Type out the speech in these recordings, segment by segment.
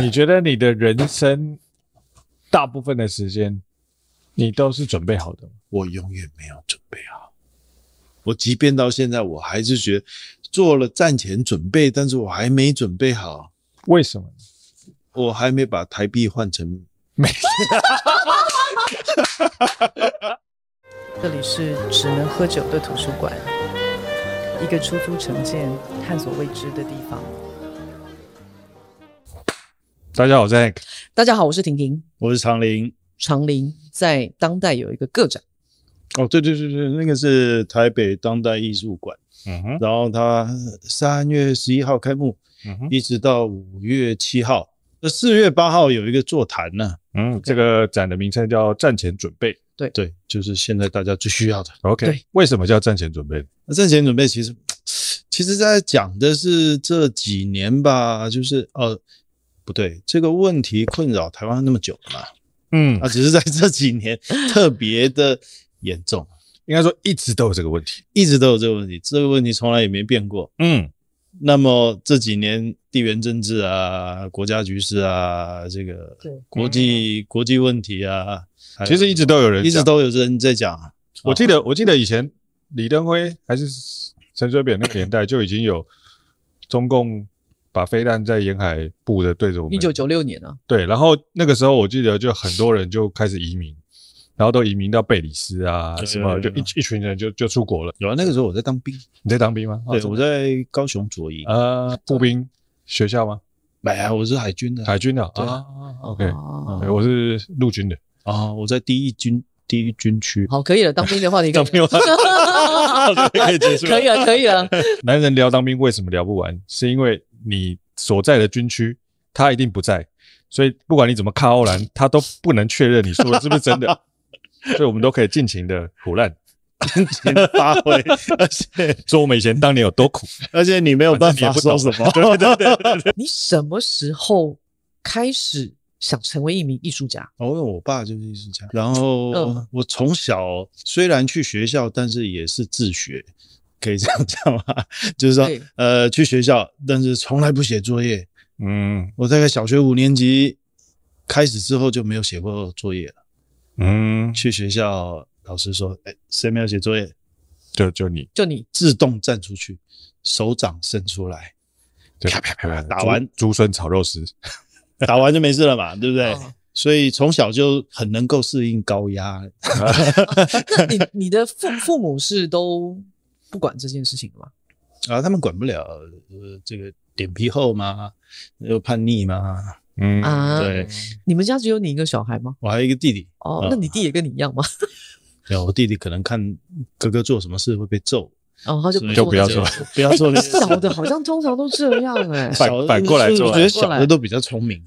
你觉得你的人生大部分的时间，你都是准备好的吗？我永远没有准备好。我即便到现在，我还是觉得做了战前准备，但是我还没准备好。为什么？我还没把台币换成美。这里是只能喝酒的图书馆，一个出租城建、探索未知的地方。大家好，我是 Hank。大家好，我是婷婷，我是长林。长林在当代有一个个展。哦，对对对对，那个是台北当代艺术馆。嗯哼。然后它三月十一号开幕，嗯哼，一直到五月七号。那四月八号有一个座谈呢。嗯，这个展的名称叫“战前准备”。对对，就是现在大家最需要的。OK，对为什么叫战前准备？那战前准备其实，其实在讲的是这几年吧，就是呃。不对，这个问题困扰台湾那么久了嘛，嗯，啊，只是在这几年特别的严重，应该说一直都有这个问题，一直都有这个问题，这个问题从来也没变过，嗯。那么这几年地缘政治啊、国家局势啊、这个国际国际问题啊，其实一直都有人，一直都有人在讲。我记得，我记得以前李登辉还是陈水扁那个年代就已经有中共。把飞弹在沿海布的对着我们。一九九六年啊，对，然后那个时候我记得就很多人就开始移民，然后都移民到贝里斯啊什么，就一一群人就就出国了。有啊，那个时候我在当兵。你在当兵吗？对，我在高雄左营。啊，步兵学校吗？没有，我是海军的。海军的啊，OK，我是陆军的啊，我在第一军第一军区。好，可以了，当兵的话题。当兵 可以结束。可以了，可以了。男人聊当兵为什么聊不完？是因为。你所在的军区，他一定不在，所以不管你怎么看欧兰，他都不能确认你说的是不是真的，所以我们都可以尽情的胡乱，尽情发挥，而且说我们以前当年有多苦，而且你没有办法说什么。对对对对对，你什么时候开始想成为一名艺术家？哦，因为我爸就是艺术家，然后我从小虽然去学校，但是也是自学。可以这样讲吗？就是说，呃，去学校，但是从来不写作业。嗯，我大概小学五年级开始之后就没有写过作业了。嗯，去学校，老师说：“哎、欸，谁没有写作业？就就你，就你自动站出去，手掌伸出来，啪啪啪啪，打完竹笋炒肉丝，打完就没事了嘛，对不对？哦、所以从小就很能够适应高压。那你你的父父母是都？不管这件事情吗？啊，他们管不了，呃，这个脸皮厚吗？又叛逆吗？嗯啊，对。你们家只有你一个小孩吗？我还有一个弟弟。哦，那你弟也跟你一样吗？没有，我弟弟可能看哥哥做什么事会被揍，哦，他就就不要做，不要做。小的好像通常都这样哎，反反过来做，我觉得小的都比较聪明，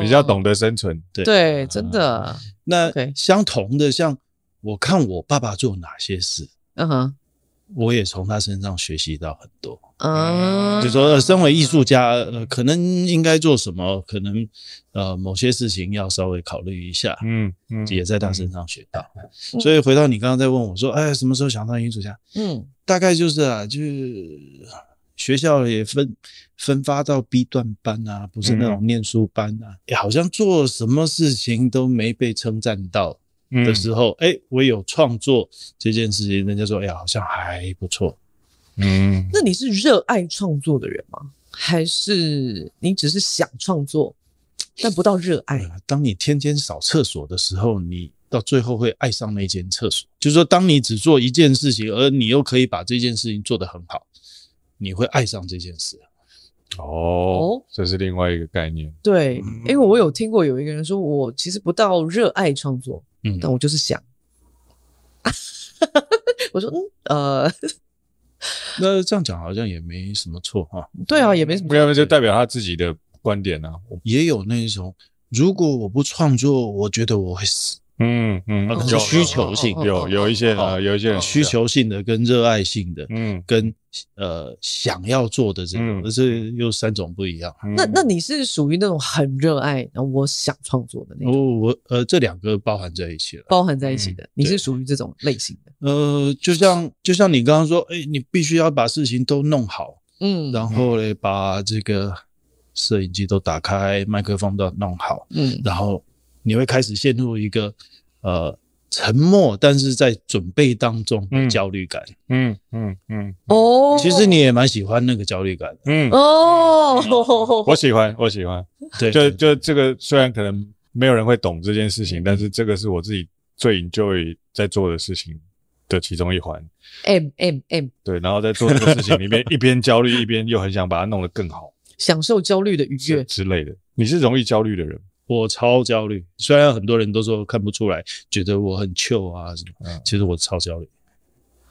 比较懂得生存。对。对，真的。那相同的，像我看我爸爸做哪些事，嗯哼。我也从他身上学习到很多，嗯，就说身为艺术家，呃，可能应该做什么，可能呃某些事情要稍微考虑一下，嗯嗯，也在他身上学到。所以回到你刚刚在问我说，哎，什么时候想当艺术家？嗯，大概就是啊，就是学校也分分发到 B 段班啊，不是那种念书班啊，也好像做什么事情都没被称赞到。的时候，哎、欸，我有创作这件事情，人家说，哎呀，好像还不错。嗯，那你是热爱创作的人吗？还是你只是想创作，但不到热爱？当你天天扫厕所的时候，你到最后会爱上那间厕所。就是说，当你只做一件事情，而你又可以把这件事情做得很好，你会爱上这件事。哦，这是另外一个概念。对，因为我有听过有一个人说，我其实不到热爱创作。嗯，但我就是想，我说，嗯，呃，那这样讲好像也没什么错哈。对啊，也没什么错，没有，就代表他自己的观点啊。也有那种，如果我不创作，我觉得我会死。嗯嗯，有需求性，有有一些呃，有一些人需求性的跟热爱性的，嗯，跟呃想要做的这种，这又三种不一样。那那你是属于那种很热爱，然后我想创作的那种？哦，我呃这两个包含在一起了，包含在一起的。你是属于这种类型的？呃，就像就像你刚刚说，哎，你必须要把事情都弄好，嗯，然后嘞，把这个摄影机都打开，麦克风都弄好，嗯，然后你会开始陷入一个呃沉默，但是在准备当中的焦虑感，嗯嗯嗯，哦，其实你也蛮喜欢那个焦虑感，嗯。哦，我喜欢，我喜欢，对，就就这个虽然可能没有人会懂这件事情，但是这个是我自己最 enjoy 在做的事情的其中一环，M M M，对，然后在做这个事情里面，一边焦虑，一边又很想把它弄得更好，享受焦虑的愉悦。之类的。你是容易焦虑的人，我超焦虑。虽然很多人都说看不出来，觉得我很 chill 啊什么，其实我超焦虑。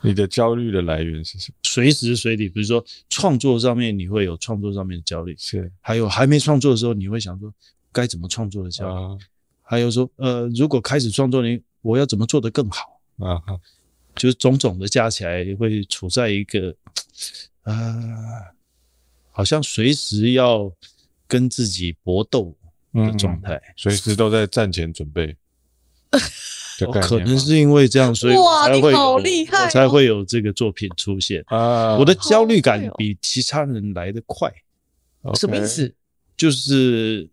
你的焦虑的来源是什么？随时随地，比如说创作上面，你会有创作上面的焦虑，是。还有还没创作的时候，你会想说该怎么创作的焦虑。还有说，呃，如果开始创作，你我要怎么做得更好啊？就是种种的加起来，会处在一个，呃，好像随时要跟自己搏斗的状态，随、嗯、时都在战前准备。可能是因为这样，所以我才会才会有这个作品出现啊。我的焦虑感比其他人来得快，什么意思？就是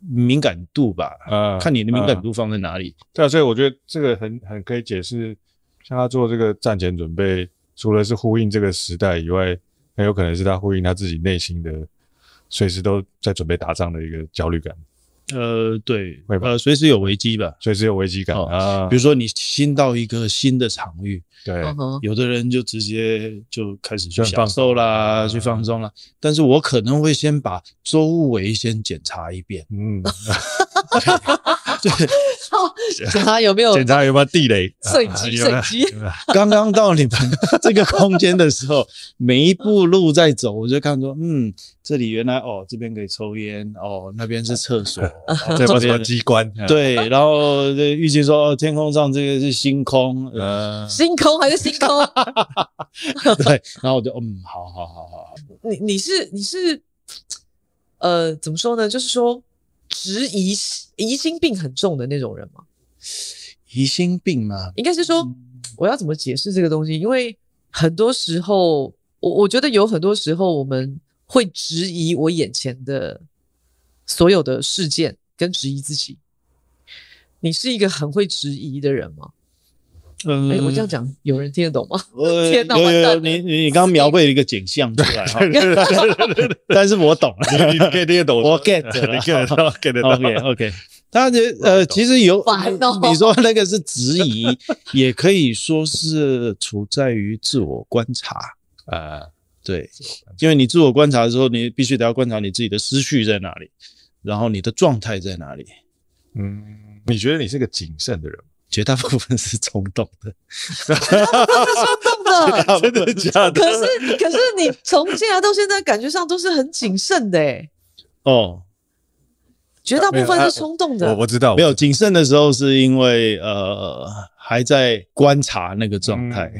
敏感度吧，啊，看你的敏感度放在哪里。对啊，所以我觉得这个很很可以解释。像他做这个战前准备，除了是呼应这个时代以外，很有可能是他呼应他自己内心的，随时都在准备打仗的一个焦虑感。呃，对，会吧？呃，随时有危机吧，随时有危机感啊。比如说你新到一个新的场域，对，有的人就直接就开始去享受啦，去放松啦。但是我可能会先把周围先检查一遍，嗯。对，检查有没有？检查有没有地雷？水机，水机。刚刚到你们这个空间的时候，每一步路在走，我就看说，嗯，这里原来哦，这边可以抽烟，哦，那边是厕所，这边什么机关？对，然后预计说，哦，天空上这个是星空，呃，星空还是星空？对，然后我就，嗯，好好好好。你你是你是，呃，怎么说呢？就是说。质疑疑心病很重的那种人吗？疑心病吗？应该是说，我要怎么解释这个东西？因为很多时候，我我觉得有很多时候，我们会质疑我眼前的所有的事件，跟质疑自己。你是一个很会质疑的人吗？嗯，哎，我这样讲，有人听得懂吗？天哪，有有你你你刚刚描绘了一个景象出来哈，但是我懂了，你可以听得懂，我 get 了，get 到，get 到，OK OK。他这呃，其实有，你说那个是质疑，也可以说是处在于自我观察啊，对，因为你自我观察的时候，你必须得要观察你自己的思绪在哪里，然后你的状态在哪里。嗯，你觉得你是个谨慎的人？绝大部分是冲动的，是冲动的，真的假的？可是，可是你从进来到现在，感觉上都是很谨慎的，诶哦，绝大部分是冲动的。我我知道，没有谨慎的时候，是因为呃还在观察那个状态。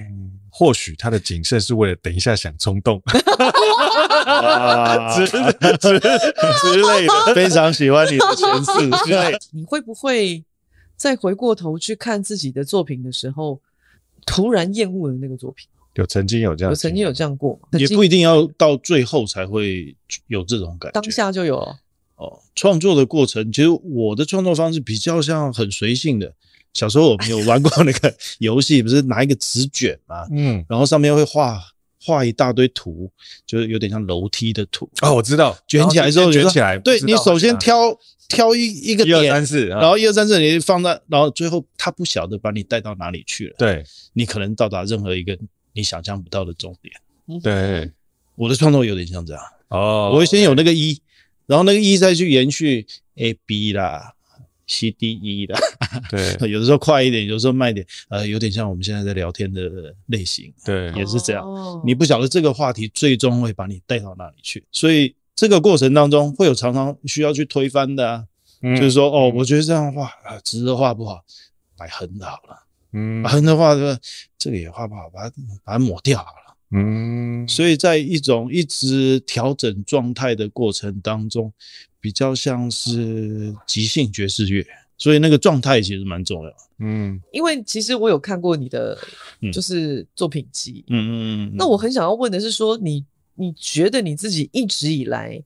或许他的谨慎是为了等一下想冲动，之之之类的。非常喜欢你的诠释之类。你会不会？再回过头去看自己的作品的时候，突然厌恶了那个作品。有曾经有这样，有曾经有这样过，也不一定要到最后才会有这种感觉，当下就有了。哦，创作的过程，其实我的创作方式比较像很随性的。小时候我们有 玩过那个游戏，不是拿一个纸卷嘛，嗯，然后上面会画。画一大堆图，就是有点像楼梯的图啊、哦，我知道，卷起来之后卷起来，对，你首先挑挑一一个点，一二三四，然后一二三四你放在，然后最后他不晓得把你带到哪里去了，对，你可能到达任何一个你想象不到的终点。对，我的创作有点像这样。哦，我会先有那个一，然后那个一再去延续 A B 啦。C D E 的，对，有的时候快一点，有的时候慢一点，呃，有点像我们现在在聊天的类型，对，也是这样。哦、你不晓得这个话题最终会把你带到哪里去，所以这个过程当中会有常常需要去推翻的啊，嗯、就是说，哦，我觉得这样画啊，直的画不好，摆横的好了，嗯，横的画这个这个也画不好，把它把它抹掉好了，嗯，所以在一种一直调整状态的过程当中。比较像是即兴爵士乐，所以那个状态其实蛮重要。嗯，因为其实我有看过你的，就是作品集。嗯嗯嗯。那我很想要问的是说，说你你觉得你自己一直以来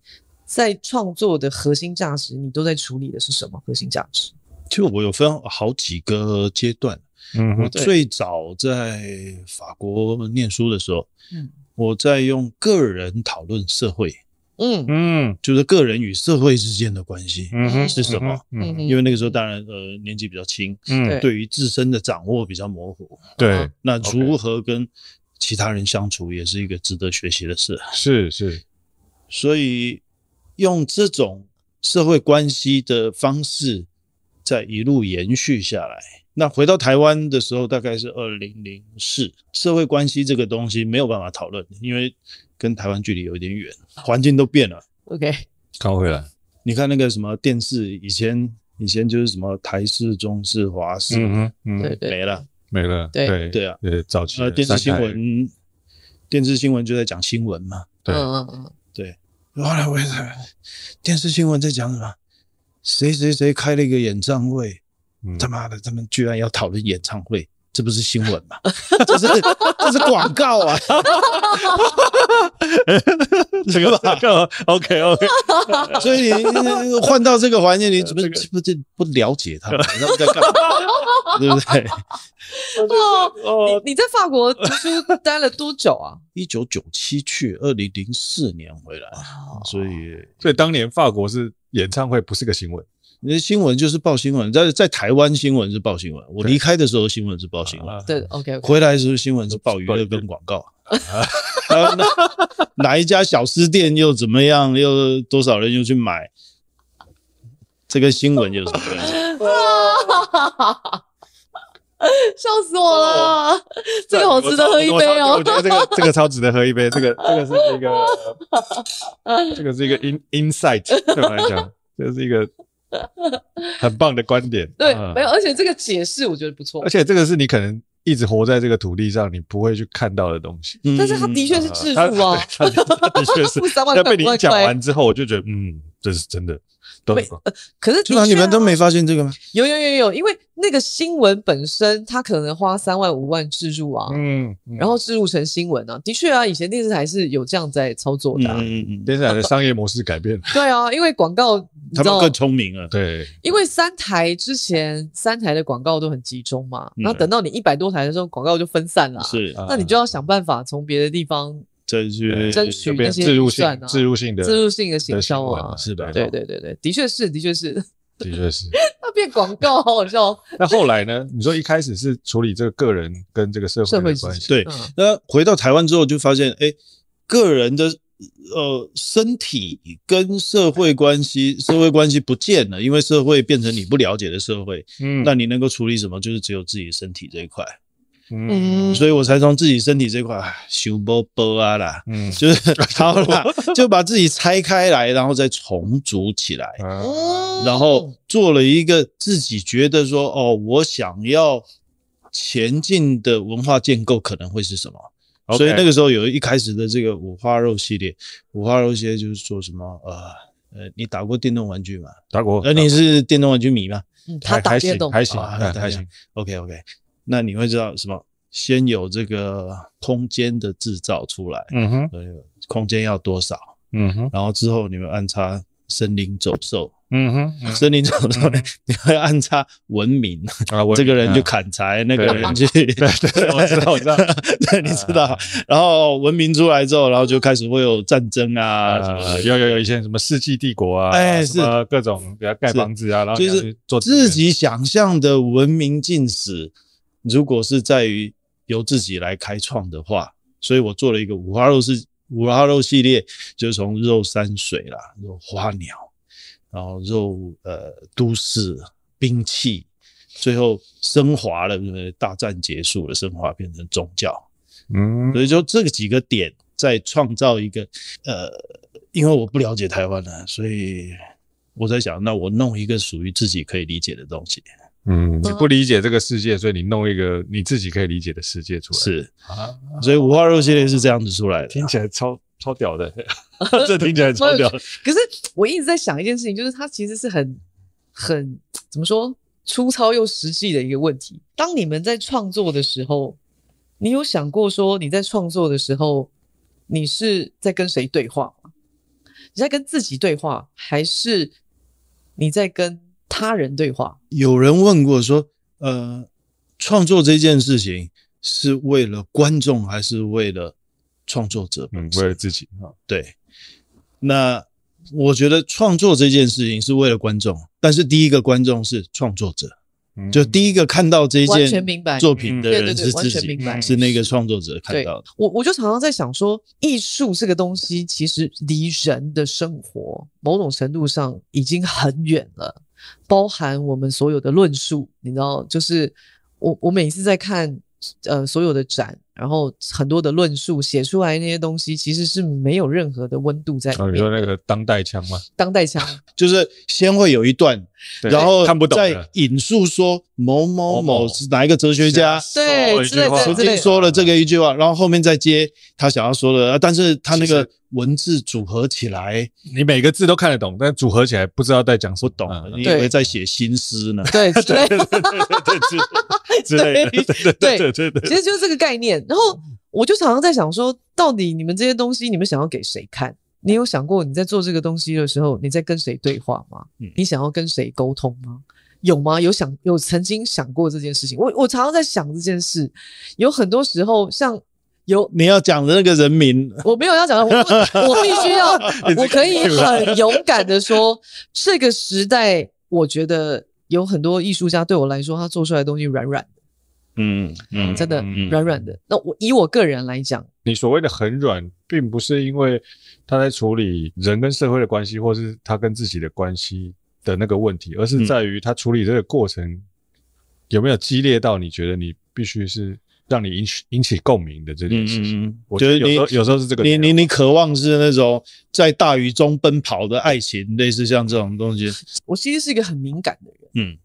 在创作的核心价值，你都在处理的是什么核心价值？其实我有分好几个阶段。嗯，我最早在法国念书的时候，嗯，我在用个人讨论社会，嗯。嗯，就是个人与社会之间的关系，嗯是什么？嗯，因为那个时候当然呃年纪比较轻，嗯，对。于自身的掌握比较模糊，对，那如何跟其他人相处也是一个值得学习的事，是是，所以用这种社会关系的方式，再一路延续下来。那回到台湾的时候，大概是二零零四，社会关系这个东西没有办法讨论，因为跟台湾距离有一点远，环境都变了。OK，刚回来，你看那个什么电视，以前以前就是什么台式、中式、华式，嗯嗯，对对，没了没了，对。对啊，呃早期呃电视新闻，电视新闻就在讲新闻嘛，对。嗯嗯对，后来我也在电视新闻在讲什么？谁谁谁开了一个演唱会。他妈的，他们居然要讨论演唱会，这不是新闻吗？这是这是广告啊！这个广告，OK OK。所以你换到这个环境，你怎么不这不了解他们？他们在干嘛？对不对？哦，你你在法国读书待了多久啊？一九九七去，二零零四年回来，所以所以当年法国是演唱会，不是个新闻。那新闻就是报新闻，在在台湾新闻是报新闻。我离开的时候新闻是报新闻，对，OK。回来的时候新闻是报娱乐跟广告。哪一家小吃店又怎么样？又多少人又去买？这个新闻有什么关系？笑死我了！这个好值得喝一杯哦。我觉得这个这个超值得喝一杯。这个这个是一个，这个是一个 in insight 对我来讲，这是一个。很棒的观点，对，没有，而且这个解释我觉得不错，而且这个是你可能一直活在这个土地上，你不会去看到的东西。但是他的确是致富啊，他的确是。那 被你讲完之后，我就觉得，嗯，这是真的。都没，可是你们都没发现这个吗？有有有有，因为那个新闻本身，它可能花三万五万置入啊，嗯，然后置入成新闻啊，的确啊，以前电视台是有这样在操作的，嗯嗯，电视台的商业模式改变了，对啊，因为广告他们更聪明了，对，因为三台之前三台的广告都很集中嘛，那等到你一百多台的时候，广告就分散了，是，那你就要想办法从别的地方。争取争取那些预算啊，自入性的自入性的行销啊，是的，对对对对，的确是，的确是，的确是。那变广告，好好笑。那后来呢？你说一开始是处理这个个人跟这个社会的关系，对。那回到台湾之后，就发现，哎，个人的呃身体跟社会关系，社会关系不见了，因为社会变成你不了解的社会。嗯，那你能够处理什么？就是只有自己身体这一块。嗯，所以我才从自己身体这块修波波啊啦，嗯，就是好啦，就把自己拆开来，然后再重组起来，然后做了一个自己觉得说，哦，我想要前进的文化建构可能会是什么？所以那个时候有一开始的这个五花肉系列，五花肉系列就是说什么，呃呃，你打过电动玩具吗？打过。呃，你是电动玩具迷吗？嗯，他打电动还行，还行，还行。OK OK。那你会知道什么？先有这个空间的制造出来，嗯哼，空间要多少，嗯哼，然后之后你们安插森林走兽，嗯哼，森林走兽呢，你会安插文明啊，这个人就砍柴，那个人去，对对，我知道，我知道，对，你知道，然后文明出来之后，然后就开始会有战争啊，有有有一些什么世纪帝国啊，哎，是各种给他盖房子啊，然后就是做自己想象的文明进史。如果是在于由自己来开创的话，所以我做了一个五花肉是五花肉系列，就是从肉山水啦，肉花鸟，然后肉呃都市兵器，最后升华了，因为大战结束了，升华变成宗教，嗯，所以就这个几个点在创造一个呃，因为我不了解台湾呢，所以我在想，那我弄一个属于自己可以理解的东西。嗯，你不理解这个世界，所以你弄一个你自己可以理解的世界出来。是啊，所以五花肉系列是这样子出来的，听起来超超屌的，这听起来超屌。可是我一直在想一件事情，就是它其实是很很怎么说粗糙又实际的一个问题。当你们在创作的时候，你有想过说你在创作的时候，你是在跟谁对话吗？你在跟自己对话，还是你在跟他人对话？有人问过说，呃，创作这件事情是为了观众，还是为了创作者？嗯，为了自己啊。对，那我觉得创作这件事情是为了观众，但是第一个观众是创作者。就第一个看到这件作品的人是自己，是那个创作者看到的。我我就常常在想说，艺术这个东西其实离人的生活某种程度上已经很远了，包含我们所有的论述，你知道，就是我我每次在看呃所有的展。然后很多的论述写出来那些东西，其实是没有任何的温度在里面。哦，你说那个当代腔吗？当代腔 就是先会有一段，然后看不懂，再引述说某某某是哪一个哲学家，对，曾经说了这个一句话，然后后面再接他想要说的，但是他那个文字组合起来，你每个字都看得懂，但组合起来不知道在讲，不懂，你以为在写新诗呢？对，对，对，对，对，之类的，对，对，对，对，其实就是这个概念。然后我就常常在想说，到底你们这些东西，你们想要给谁看？你有想过你在做这个东西的时候，你在跟谁对话吗？你想要跟谁沟通吗？有吗？有想有曾经想过这件事情？我我常常在想这件事。有很多时候，像有你要讲的那个人名，我没有要讲的，我 我必须要，我可以很勇敢的说，这个时代，我觉得有很多艺术家对我来说，他做出来的东西软软的。嗯嗯，真的软软的。那我以我个人来讲，你所谓的很软，并不是因为他在处理人跟社会的关系，或是他跟自己的关系的那个问题，而是在于他处理这个过程有没有激烈到你觉得你必须是让你引起引起共鸣的这件事情。嗯，我觉得有时候有时候是这个，你你你渴望是那种在大雨中奔跑的爱情，类似像这种东西。我其实是一个很敏感的人。嗯。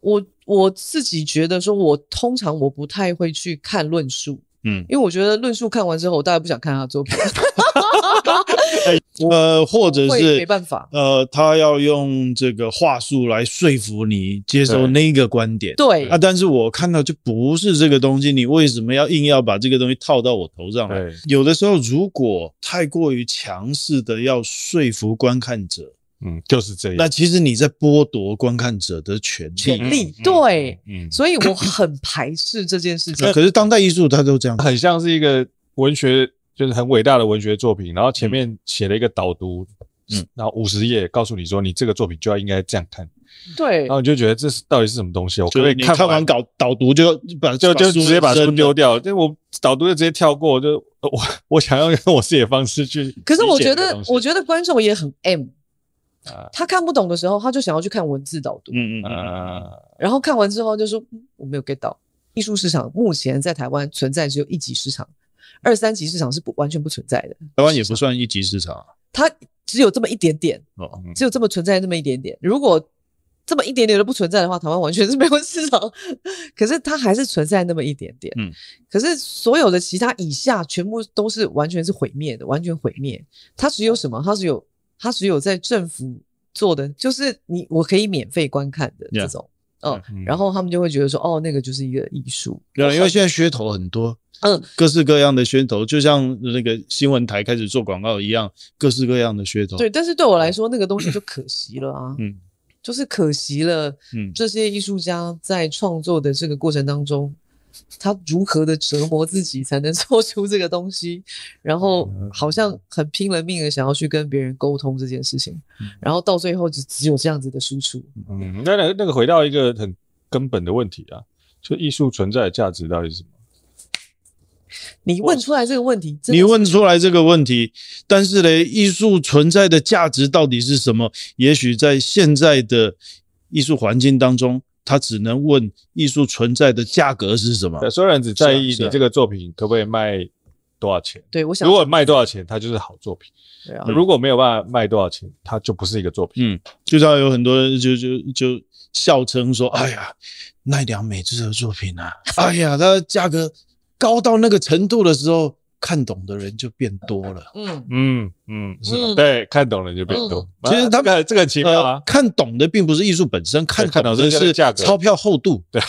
我我自己觉得说，我通常我不太会去看论述，嗯，因为我觉得论述看完之后，我大概不想看他的作品。呃，或者是没办法，呃，他要用这个话术来说服你接受那个观点，对啊，但是我看到就不是这个东西，你为什么要硬要把这个东西套到我头上来？有的时候，如果太过于强势的要说服观看者。嗯，就是这样。那其实你在剥夺观看者的权利，权利对，嗯，所以我很排斥这件事情。可是当代艺术它都这样，很像是一个文学，就是很伟大的文学作品，然后前面写了一个导读，嗯，然后五十页告诉你说，你这个作品就要应该这样看，对，然后你就觉得这是到底是什么东西？我可以看完导导读就把就就直接把书丢掉，就我导读就直接跳过，就我 我想要用我自己的方式去。可是我觉得，我觉得观众也很 M。他看不懂的时候，他就想要去看文字导读。嗯嗯嗯。然后看完之后就说：“我没有 get 到。”艺术市场目前在台湾存在只有一级市场，二三级市场是不完全不存在的。台湾也不算一级市场啊。它只有这么一点点哦，只有这么存在那么一点点。如果这么一点点都不存在的话，台湾完全是没有市场。可是它还是存在那么一点点。嗯。可是所有的其他以下全部都是完全是毁灭的，完全毁灭。它只有什么？它只有。他只有在政府做的，就是你我可以免费观看的这种，嗯，然后他们就会觉得说，哦，那个就是一个艺术。对，因为现在噱头很多，嗯，各式各样的噱头，就像那个新闻台开始做广告一样，各式各样的噱头。对，但是对我来说，那个东西就可惜了啊，嗯，就是可惜了，嗯，这些艺术家在创作的这个过程当中。他如何的折磨自己才能做出这个东西，然后好像很拼了命的想要去跟别人沟通这件事情，然后到最后就只有这样子的输出。嗯，那那那个回到一个很根本的问题啊，就艺术存在的价值到底是什么？你问出来这个问题，你问出来这个问题，但是呢，艺术存在的价值到底是什么？也许在现在的艺术环境当中。他只能问艺术存在的价格是什么？对，所有人只在意你这个作品可不可以卖多少钱。对，我想，如果卖多少钱，它就是好作品。对啊，如果没有办法卖多少钱，它就不是一个作品。嗯，就像有很多人就就就笑称说：“哎呀，奈良美智的作品啊，哎呀，它价格高到那个程度的时候。”看懂的人就变多了，嗯嗯嗯，是吧？对，看懂人就变多。其实他们这个很奇妙啊，看懂的并不是艺术本身，看懂的是价格、钞票厚度。对，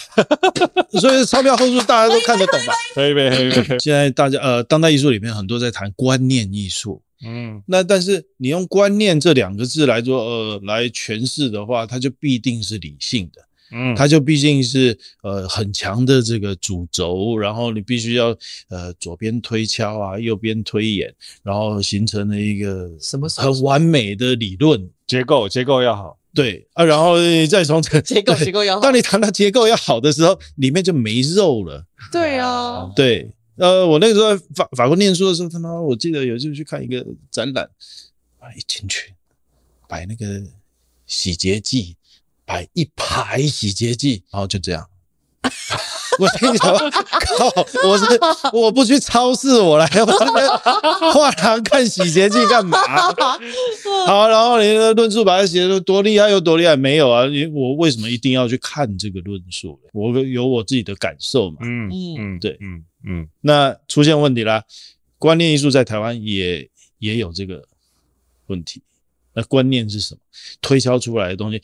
所以钞票厚度大家都看得懂吧？可以可以可以。现在大家呃，当代艺术里面很多在谈观念艺术，嗯，那但是你用观念这两个字来做呃来诠释的话，它就必定是理性的。嗯，它就毕竟是呃很强的这个主轴，然后你必须要呃左边推敲啊，右边推演，然后形成了一个什么很完美的理论。结构，结构要好，对啊，然后再从这个结构结构要好，当你谈到结构要好的时候，里面就没肉了。对啊，对，呃，我那个时候在法法国念书的时候，他妈我记得有一次去看一个展览啊，一进去摆那个洗洁剂。摆一排洗洁剂，然后就这样。我跟你讲，靠！我是我不去超市，我来我这边画廊看洗洁剂干嘛？好，然后你的论述把它写的多厉害又多厉害？没有啊，你我为什么一定要去看这个论述？我有我自己的感受嘛。嗯嗯，对，嗯嗯。那出现问题啦，观念艺术在台湾也也有这个问题。那观念是什么？推敲出来的东西。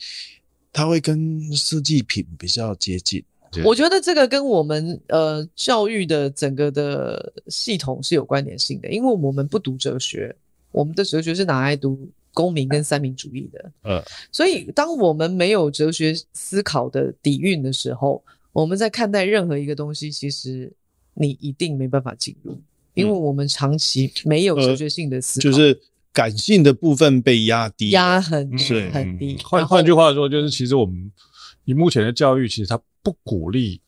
它会跟设计品比较接近。我觉得这个跟我们呃教育的整个的系统是有关联性的，因为我们不读哲学，我们的哲学是拿来读公民跟三民主义的。嗯，所以当我们没有哲学思考的底蕴的时候，我们在看待任何一个东西，其实你一定没办法进入，因为我们长期没有哲学性的思考。呃，就是。感性的部分被压低，压很低很低。换换句话说，就是其实我们以目前的教育，其实它不鼓励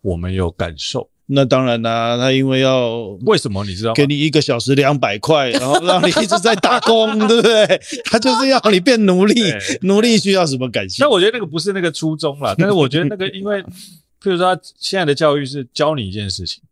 我们有感受。那当然啦，他因为要为什么你知道？给你一个小时两百块，然后让你一直在打工，对不对？他就是要你变奴隶，奴隶需要什么感性？那我觉得那个不是那个初衷啦。但是我觉得那个，因为譬如说，他现在的教育是教你一件事情，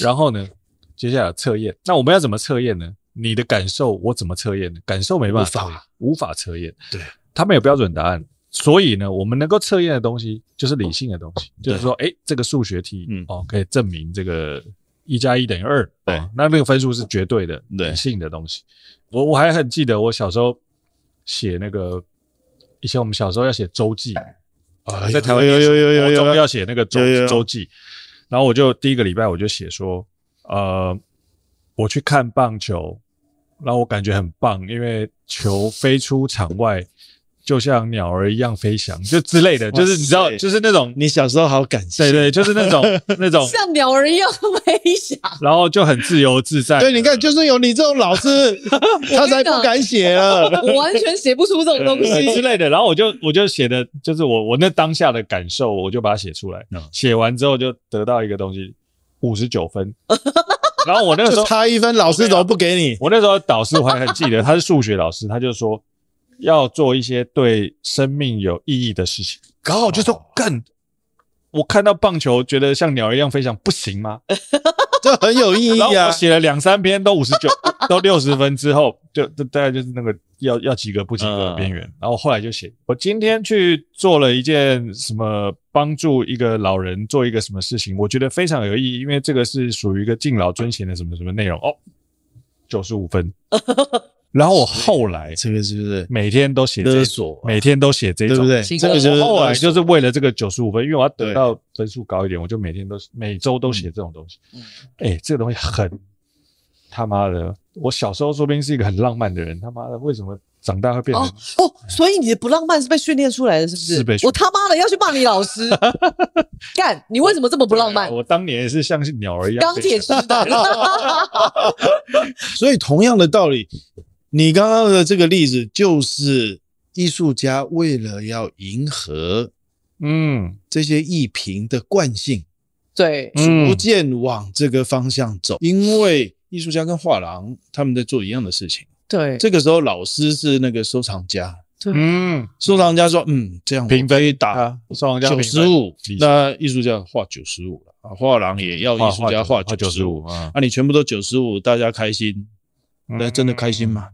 然后呢，接下来测验。那我们要怎么测验呢？你的感受我怎么测验？呢？感受没办法，无法。测验。对，他没有标准答案，所以呢，我们能够测验的东西就是理性的东西，就是说，诶，这个数学题，嗯，哦，可以证明这个一加一等于二，对，那那个分数是绝对的，理性的东西。我我还很记得我小时候写那个，以前我们小时候要写周记啊，在台湾有有有有有。要写那个周周记，然后我就第一个礼拜我就写说，呃，我去看棒球。然后我感觉很棒，因为球飞出场外，就像鸟儿一样飞翔，就之类的，就是你知道，就是那种你小时候好感谢，对对，就是那种 那种像鸟儿一样飞翔，然后就很自由自在。对，你看，就是有你这种老师，他才不敢写了，我完全写不出这种东西 之类的。然后我就我就写的，就是我我那当下的感受，我就把它写出来。写完之后就得到一个东西，五十九分。然后我那个时候差一分，老师怎么不给你？我那时候导师我还很记得，他是数学老师，他就说要做一些对生命有意义的事情。刚好就说干，我看到棒球觉得像鸟儿一样飞翔，不行吗？这很有意义啊！我写了两三篇都五十九，都六十分之后，就就大概就是那个要要及格不及格的边缘。然后后来就写，我今天去做了一件什么。帮助一个老人做一个什么事情，我觉得非常有意义，因为这个是属于一个敬老尊贤的什么什么内容哦，九十五分。然后我后来这个是不是每天都写这种，每天都写这种，对不对？这个就是后来就是为了这个九十五分，因为我要得到分数高一点，我就每天都每周都写这种东西。哎，这个东西很他妈的，我小时候说不定是一个很浪漫的人，他妈的为什么？长大会变成哦哦，所以你的不浪漫是被训练出来的，是不是？是被。我他妈的要去骂你老师，干！你为什么这么不浪漫？我当年也是像是鸟儿一样，钢铁直男。所以同样的道理，你刚刚的这个例子就是艺术家为了要迎合嗯这些艺评的惯性，对，逐渐往这个方向走，因为艺术家跟画廊他们在做一样的事情。对，这个时候老师是那个收藏家。对，嗯，收藏家说，嗯，这样评分。打收藏家九十五，那艺术家画九十五了啊，画廊也要艺术家画九十五。啊，那你全部都九十五，大家开心，那真的开心吗？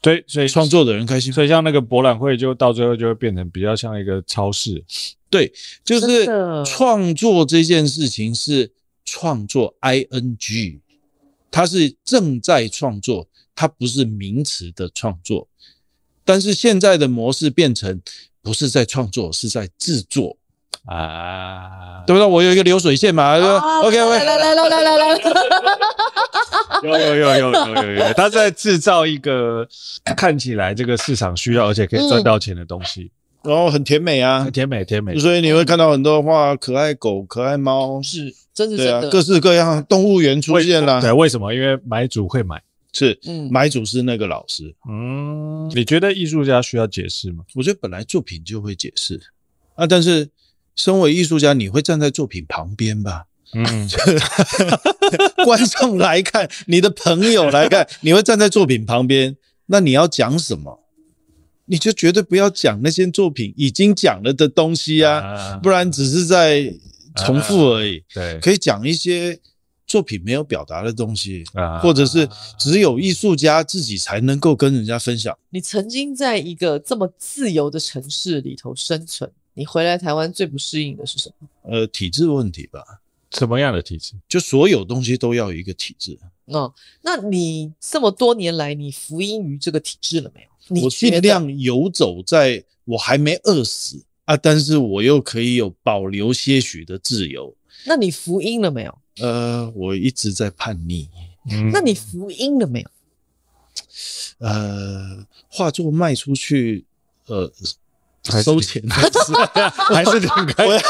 对，所以创作的人开心，所以像那个博览会，就到最后就会变成比较像一个超市。对，就是创作这件事情是创作 ing，它是正在创作。它不是名词的创作，但是现在的模式变成不是在创作，是在制作啊，对不对？我有一个流水线嘛，对吧？OK OK，来来来来来来，有有有有有有有，他在制造一个看起来这个市场需要而且可以赚到钱的东西，然后很甜美啊，甜美甜美，所以你会看到很多话可爱狗、可爱猫，是真是对啊，各式各样动物园出现了。对，为什么？因为买主会买。是，嗯，买主是那个老师，嗯，你觉得艺术家需要解释吗？我觉得本来作品就会解释啊，但是身为艺术家，你会站在作品旁边吧？嗯，观众来看，你的朋友来看，你会站在作品旁边，那你要讲什么？你就绝对不要讲那些作品已经讲了的东西啊，啊不然只是在重复而已。啊、对，可以讲一些。作品没有表达的东西啊，或者是只有艺术家自己才能够跟人家分享。你曾经在一个这么自由的城市里头生存，你回来台湾最不适应的是什么？呃，体制问题吧。什么样的体制？就所有东西都要有一个体制。哦，那你这么多年来，你服膺于这个体制了没有？我尽量游走在我还没饿死啊，但是我又可以有保留些许的自由。那你服膺了没有？呃，我一直在叛逆。嗯，那你服膺了没有？呃，画作卖出去，呃，收钱还是 还是挺开心。我要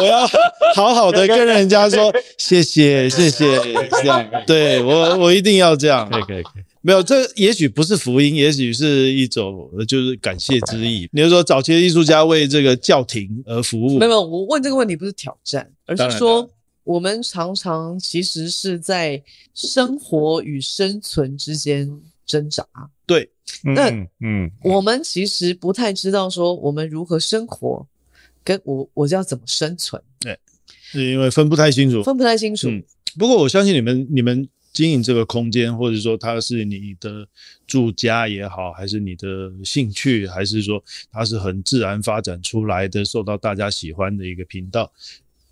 我要好好的跟人家说谢谢谢谢，这样对我我一定要这样。可以可以可以，没有这也许不是福音，也许是一种就是感谢之意。你就说早期的艺术家为这个教廷而服务？没有，我问这个问题不是挑战，而是说。我们常常其实是在生活与生存之间挣扎。对，那嗯，我们其实不太知道说我们如何生活，跟我我要怎么生存。对，是因为分不太清楚，分不太清楚。嗯，不过我相信你们，你们经营这个空间，或者说它是你的住家也好，还是你的兴趣，还是说它是很自然发展出来的，受到大家喜欢的一个频道。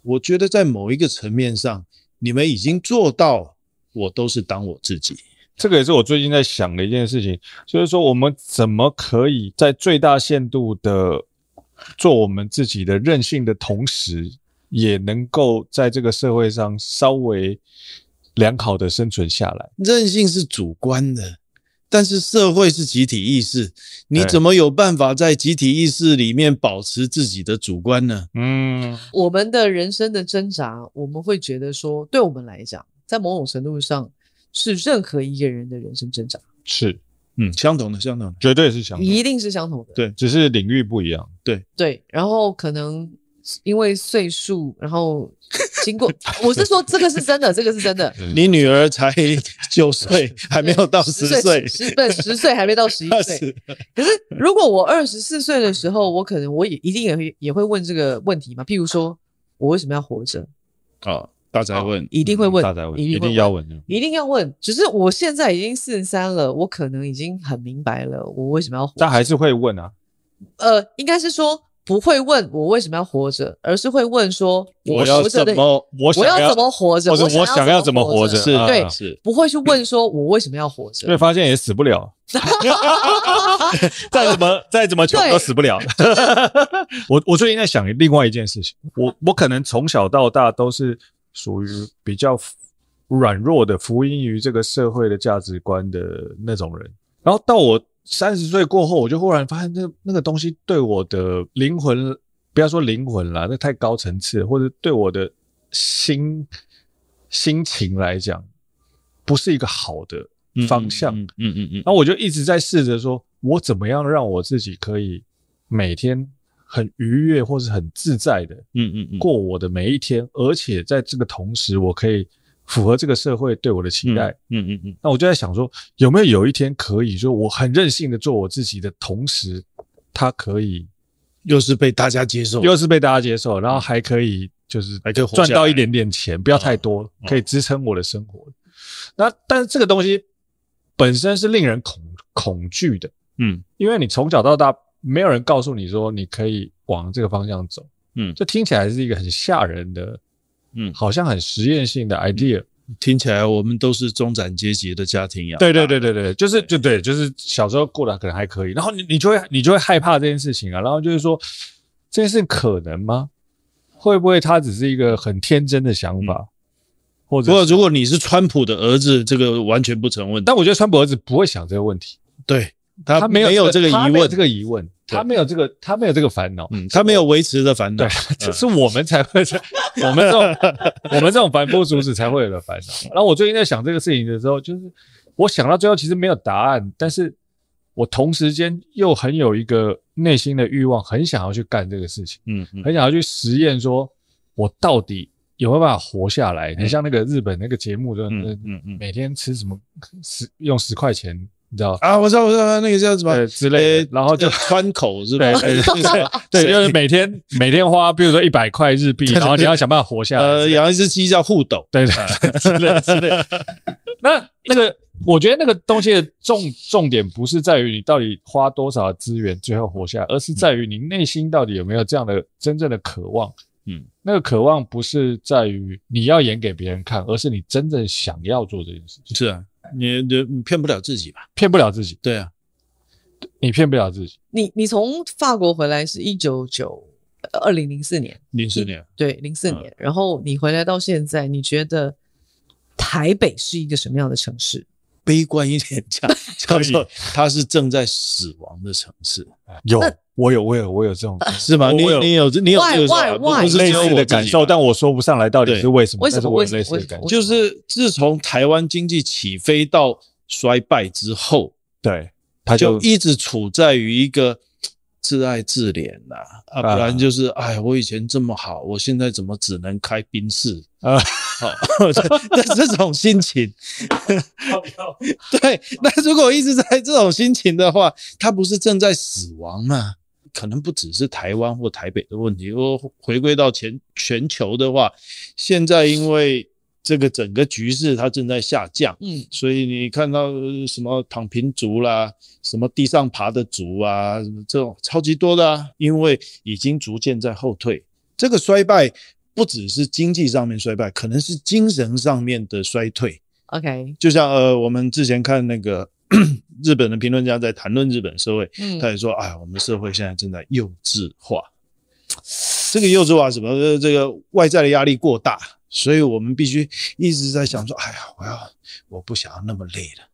我觉得在某一个层面上，你们已经做到，我都是当我自己。这个也是我最近在想的一件事情，就是说我们怎么可以在最大限度的做我们自己的任性的同时，也能够在这个社会上稍微良好的生存下来。任性是主观的。但是社会是集体意识，你怎么有办法在集体意识里面保持自己的主观呢？嗯，我们的人生的挣扎，我们会觉得说，对我们来讲，在某种程度上是任何一个人的人生挣扎。是，嗯，相同的，相同的，绝对是相同的，一定是相同的。对，只是领域不一样。对，对，然后可能。因为岁数，然后经过，我是说这个是真的，这个是真的。你女儿才九岁，还没有到十岁，十对十岁还没到十一岁。可是如果我二十四岁的时候，我可能我也一定也会也会问这个问题嘛。譬如说，我为什么要活着？哦，大哉问，一定会问，大哉问，一定要问，一定要问。只是我现在已经四十三了，我可能已经很明白了，我为什么要活着。但还是会问啊。呃，应该是说。不会问我为什么要活着，而是会问说我要怎么我我要怎么活着，或者我想要怎么活着，是对，是不会去问说我为什么要活着，因为发现也死不了，再怎么再怎么穷都死不了。我我最近在想另外一件事情，我我可能从小到大都是属于比较软弱的，服膺于这个社会的价值观的那种人，然后到我。三十岁过后，我就忽然发现，那那个东西对我的灵魂，不要说灵魂啦，那太高层次，或者对我的心心情来讲，不是一个好的方向。嗯嗯嗯。然后我就一直在试着说，我怎么样让我自己可以每天很愉悦或是很自在的，嗯嗯嗯，过我的每一天，而且在这个同时，我可以。符合这个社会对我的期待，嗯嗯嗯，那我就在想说，有没有有一天可以说我很任性的做我自己的同时，它可以又是被大家接受，又是被大家接受，然后还可以就是还可以赚到一点点钱，不要太多，可以支撑我的生活。那但是这个东西本身是令人恐恐惧的，嗯，因为你从小到大没有人告诉你说你可以往这个方向走，嗯，这听起来是一个很吓人的。嗯，好像很实验性的 idea，嗯，听起来我们都是中产阶级的家庭一样。对对对对对，就是就对，就是小时候过得可能还可以，然后你你就会你就会害怕这件事情啊，然后就是说这件事情可能吗？会不会他只是一个很天真的想法？嗯、或者如果你是川普的儿子，这个完全不成问题。但我觉得川普儿子不会想这个问题。对。他没有这个疑问，这个疑问，他没有这个，他没有这个烦恼，嗯，他没有维持的烦恼，对，这是我们才会，我们这种我们这种凡夫俗子才会有的烦恼。然后我最近在想这个事情的时候，就是我想到最后其实没有答案，但是我同时间又很有一个内心的欲望，很想要去干这个事情，嗯，很想要去实验，说我到底有没有办法活下来？你像那个日本那个节目，就嗯嗯嗯，每天吃什么十用十块钱。你知道啊？我知道，我知道，那个叫什么之类，然后就川口是吧？对，对，就是每天每天花，比如说一百块日币，然后你要想办法活下来。呃，养一只鸡叫互斗，对对，之类 之类。那那个，我觉得那个东西的重重点不是在于你到底花多少资源最后活下来，而是在于你内心到底有没有这样的真正的渴望。嗯，那个渴望不是在于你要演给别人看，而是你真正想要做这件事情。是啊。你你骗不了自己吧？骗不了自己。对啊，你骗不了自己。你你从法国回来是一九九二零零四年，零四年对零四年，然后你回来到现在，你觉得台北是一个什么样的城市？悲观一点讲，叫做它是正在死亡的城市。有。我有，我有，我有这种是吗？你有你有，你有这个类似的感受，但我说不上来到底是为什么。为什么？类似的感受就是自从台湾经济起飞到衰败之后，对，他就一直处在于一个自爱自怜呐，啊，不然就是哎，我以前这么好，我现在怎么只能开宾士啊？好，的这种心情。对，那如果一直在这种心情的话，他不是正在死亡吗？可能不只是台湾或台北的问题。如果回归到全全球的话，现在因为这个整个局势它正在下降，嗯，所以你看到什么躺平族啦，什么地上爬的族啊，这种超级多的啊，因为已经逐渐在后退。这个衰败不只是经济上面衰败，可能是精神上面的衰退。OK，就像呃，我们之前看那个。日本的评论家在谈论日本社会，嗯，他也说：“哎，我们社会现在正在幼稚化。这个幼稚化什么？这个外在的压力过大，所以我们必须一直在想说：哎呀，我要，我不想要那么累了，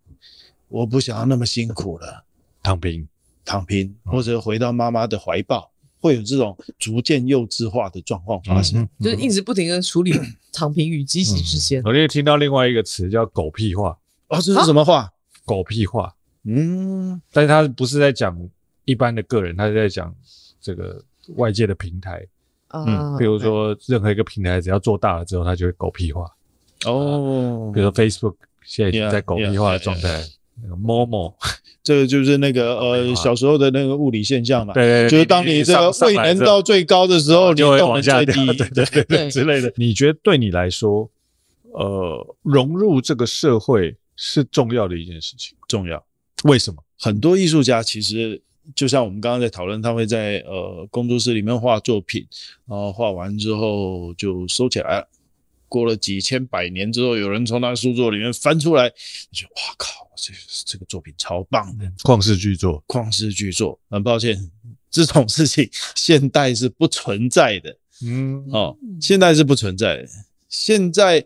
我不想要那么辛苦了，躺平，躺平，或者回到妈妈的怀抱，会有这种逐渐幼稚化的状况发生，就是一直不停的处理躺平与积极之间。我那天听到另外一个词叫‘狗屁话’，哦，这是什么话？”狗屁话，嗯，但是他不是在讲一般的个人，他是在讲这个外界的平台，嗯，比如说任何一个平台只要做大了之后，他就会狗屁化，哦，比如说 Facebook 现在已经在狗屁化的状态，那个 Momo，这个就是那个呃小时候的那个物理现象嘛，对对，就是当你这个位能到最高的时候，你就会往下低，对对对对之类的。你觉得对你来说，呃，融入这个社会？是重要的一件事情，重要。为什么？很多艺术家其实就像我们刚刚在讨论，他会在呃工作室里面画作品，然后画完之后就收起来了。过了几千百年之后，有人从他书桌里面翻出来，就哇靠，这这个作品超棒的，旷世巨作，旷世巨作。很抱歉，这种事情现代是不存在的。嗯，哦，现代是不存在的。现在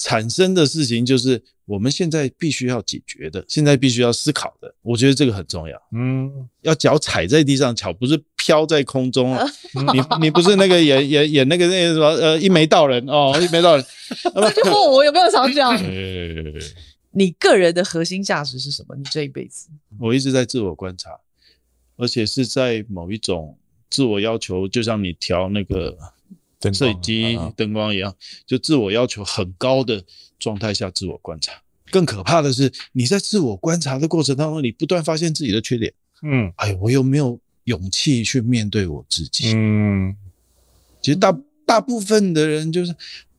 产生的事情就是。我们现在必须要解决的，现在必须要思考的，我觉得这个很重要。嗯，要脚踩在地上，脚不是飘在空中。啊你你不是那个演演演那个那个什么呃一眉道人哦，一眉道人。这就问我有没有常讲？你个人的核心价值是什么？你这一辈子，我一直在自我观察，而且是在某一种自我要求，就像你调那个摄影机灯光一样，就自我要求很高的。状态下自我观察，更可怕的是你在自我观察的过程当中，你不断发现自己的缺点。嗯，哎，我有没有勇气去面对我自己？嗯，其实大大部分的人就是，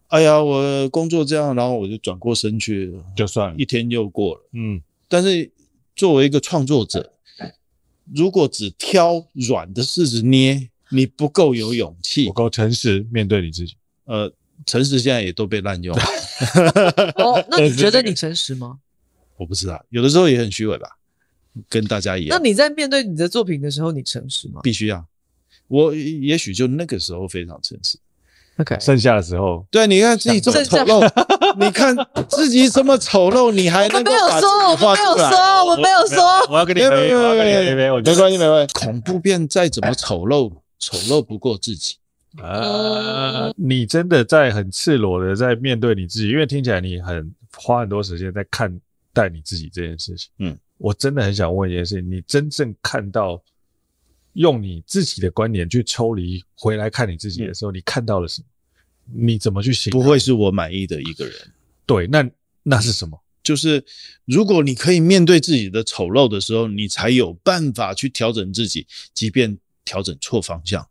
哎呀，我工作这样，然后我就转过身去了，就算了，一天又过了。嗯，但是作为一个创作者，如果只挑软的柿子捏，你不够有勇气，不够诚实面对你自己。呃。诚实现在也都被滥用 那你觉得你诚实吗？我不知道，有的时候也很虚伪吧，跟大家一样。那你在面对你的作品的时候，你诚实吗？必须要。我也许就那个时候非常诚实，OK，剩下的时候，对，你看自己这么丑陋，你看自己这么丑陋，你还能够把自己画出来？我没有说，我没有说，我要跟你，没没没没没，没关系没关系。恐怖片再怎么丑陋，丑陋不过自己啊！你真的在很赤裸的在面对你自己，因为听起来你很花很多时间在看待你自己这件事情。嗯，我真的很想问一件事情，你真正看到。用你自己的观点去抽离回来看你自己的时候，你看到了什么？你怎么去形容？不会是我满意的一个人。对，那那是什么？就是如果你可以面对自己的丑陋的时候，你才有办法去调整自己，即便调整错方向。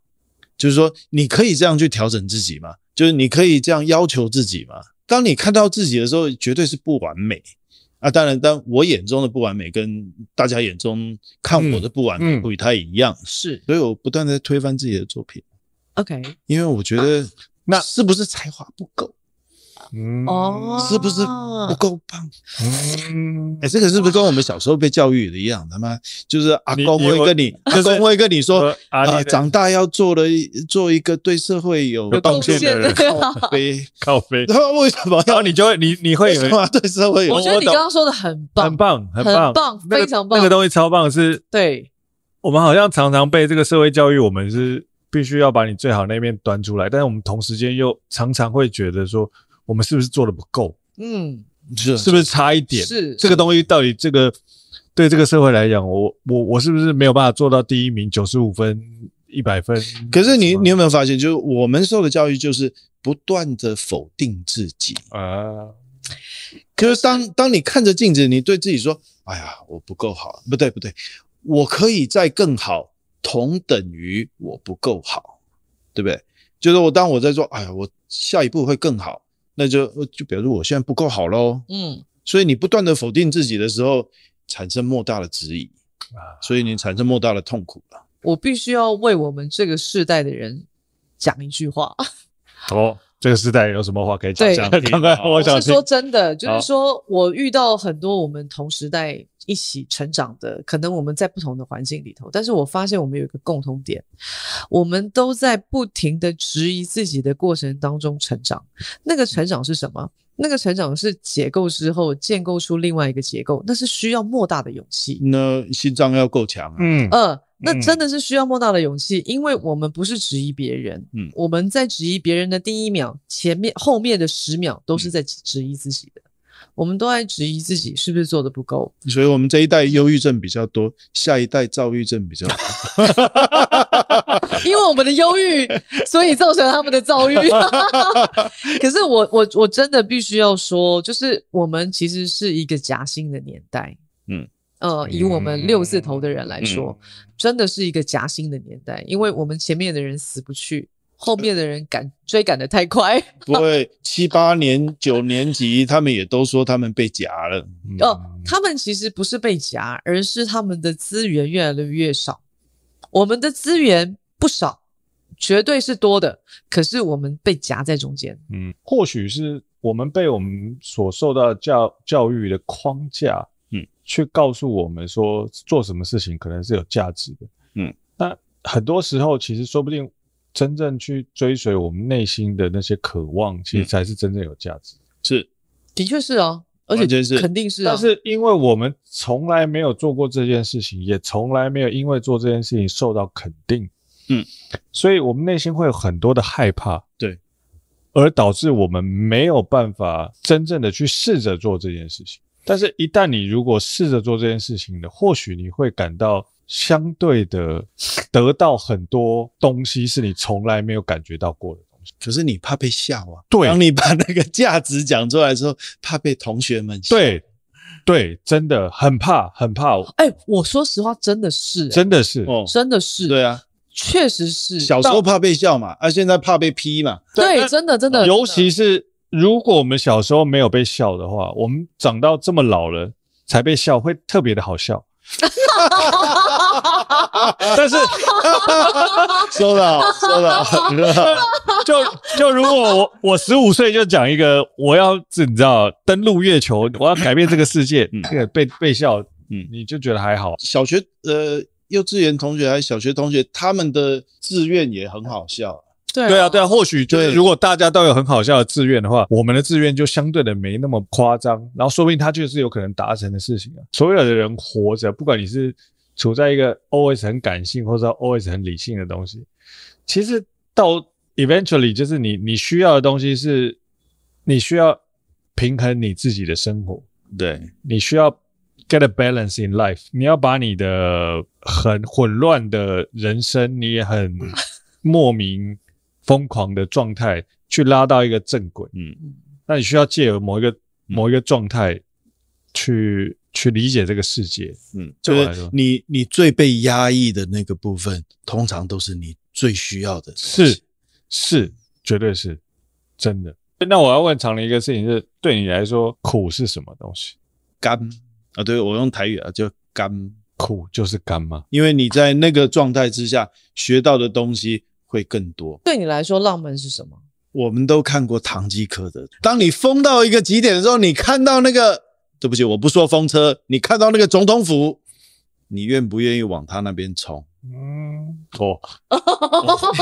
就是说，你可以这样去调整自己吗？就是你可以这样要求自己吗？当你看到自己的时候，绝对是不完美。啊，当然，当我眼中的不完美跟大家眼中看我的不完美不太一样，是、嗯，所以我不断在推翻自己的作品。OK，因为我觉得那是不是才华不够？嗯，哦，是不是不够棒？嗯，哎，这个是不是跟我们小时候被教育的一样？他妈就是阿公会跟你，阿公会跟你说啊，长大要做了做一个对社会有贡献的人，靠背 靠背。然后为什么？然后你就会你你会以 为对社会有？我觉得你刚刚说的很棒，很棒，很棒，非常棒。那个东西超棒，是对。我们好像常常被这个社会教育，我们是必须要把你最好那面端出来，但是我们同时间又常常会觉得说。我们是不是做的不够？嗯，是是不是差一点？是这个东西到底这个对这个社会来讲，我我我是不是没有办法做到第一名，九十五分、一百分？可是你你有没有发现，就是我们受的教育就是不断的否定自己啊。可是当当你看着镜子，你对自己说：“哎呀，我不够好。”不对不对，我可以再更好，同等于我不够好，对不对？就是我当我在说：“哎呀，我下一步会更好。”那就就表示我现在不够好喽，嗯，所以你不断的否定自己的时候，产生莫大的质疑啊，所以你产生莫大的痛苦了。我必须要为我们这个世代的人讲一句话。哦，这个时代有什么话可以讲？对，刚刚我想说真的，就是说我遇到很多我们同时代一起成长的，可能我们在不同的环境里头，但是我发现我们有一个共同点，我们都在不停的质疑自己的过程当中成长。那个成长是什么？那个成长是解构之后建构出另外一个结构，那是需要莫大的勇气。那心脏要够强啊。嗯呃，那真的是需要莫大的勇气，因为我们不是质疑别人，嗯，我们在质疑别人的第一秒，前面后面的十秒都是在质疑自己的。我们都在质疑自己是不是做的不够，所以我们这一代忧郁症比较多，下一代躁郁症比较多。因为我们的忧郁，所以造成他们的躁郁。可是我我我真的必须要说，就是我们其实是一个夹心的年代。嗯呃，以我们六字头的人来说，嗯、真的是一个夹心的年代，因为我们前面的人死不去。后面的人赶追赶的太快，不会七八年九年级，他们也都说他们被夹了。哦，他们其实不是被夹，而是他们的资源越来越少。我们的资源不少，绝对是多的，可是我们被夹在中间。嗯，或许是我们被我们所受到教教育的框架，嗯，去告诉我们说做什么事情可能是有价值的。嗯，那很多时候其实说不定。真正去追随我们内心的那些渴望，其实才是真正有价值。是，的确是啊，而且是肯定是啊。但是因为我们从来没有做过这件事情，也从来没有因为做这件事情受到肯定，嗯，所以我们内心会有很多的害怕，对，而导致我们没有办法真正的去试着做这件事情。但是，一旦你如果试着做这件事情的，或许你会感到。相对的，得到很多东西是你从来没有感觉到过的东西。可是你怕被笑啊？对，当你把那个价值讲出来之后，怕被同学们笑。对，对，真的很怕，很怕。哎、欸，我说实话，真的是、欸，真的是，哦，真的是，对啊，确实是。小时候怕被笑嘛，啊，现在怕被批嘛。对，对真的，真的。尤其是如果我们小时候没有被笑的话，我们长到这么老了才被笑，会特别的好笑。但是收到收到，就就如果我我十五岁就讲一个我要你知道登陆月球，我要改变这个世界，嗯，这个被被笑，嗯，你就觉得还好。小学呃幼稚园同学还是小学同学，他们的志愿也很好笑。对对啊，对啊，或许就是如果大家都有很好笑的志愿的话，我们的志愿就相对的没那么夸张，然后说不定他就是有可能达成的事情啊。所有的人活着，不管你是处在一个 always 很感性，或者 always 很理性的东西，其实到 eventually 就是你你需要的东西是，你需要平衡你自己的生活，对，你需要 get a balance in life，你要把你的很混乱的人生，你也很莫名。疯狂的状态去拉到一个正轨，嗯，那你需要借由某一个某一个状态去去理解这个世界，嗯，就是你你最被压抑的那个部分，通常都是你最需要的，是是，绝对是真的。那我要问长林一个事情是，对你来说，苦是什么东西？甘啊，对，我用台语啊，就甘，苦就是甘嘛？因为你在那个状态之下学到的东西。会更多。对你来说，浪漫是什么？我们都看过唐吉诃德。当你疯到一个极点的时候，你看到那个，对不起，我不说风车，你看到那个总统府，你愿不愿意往他那边冲？嗯，我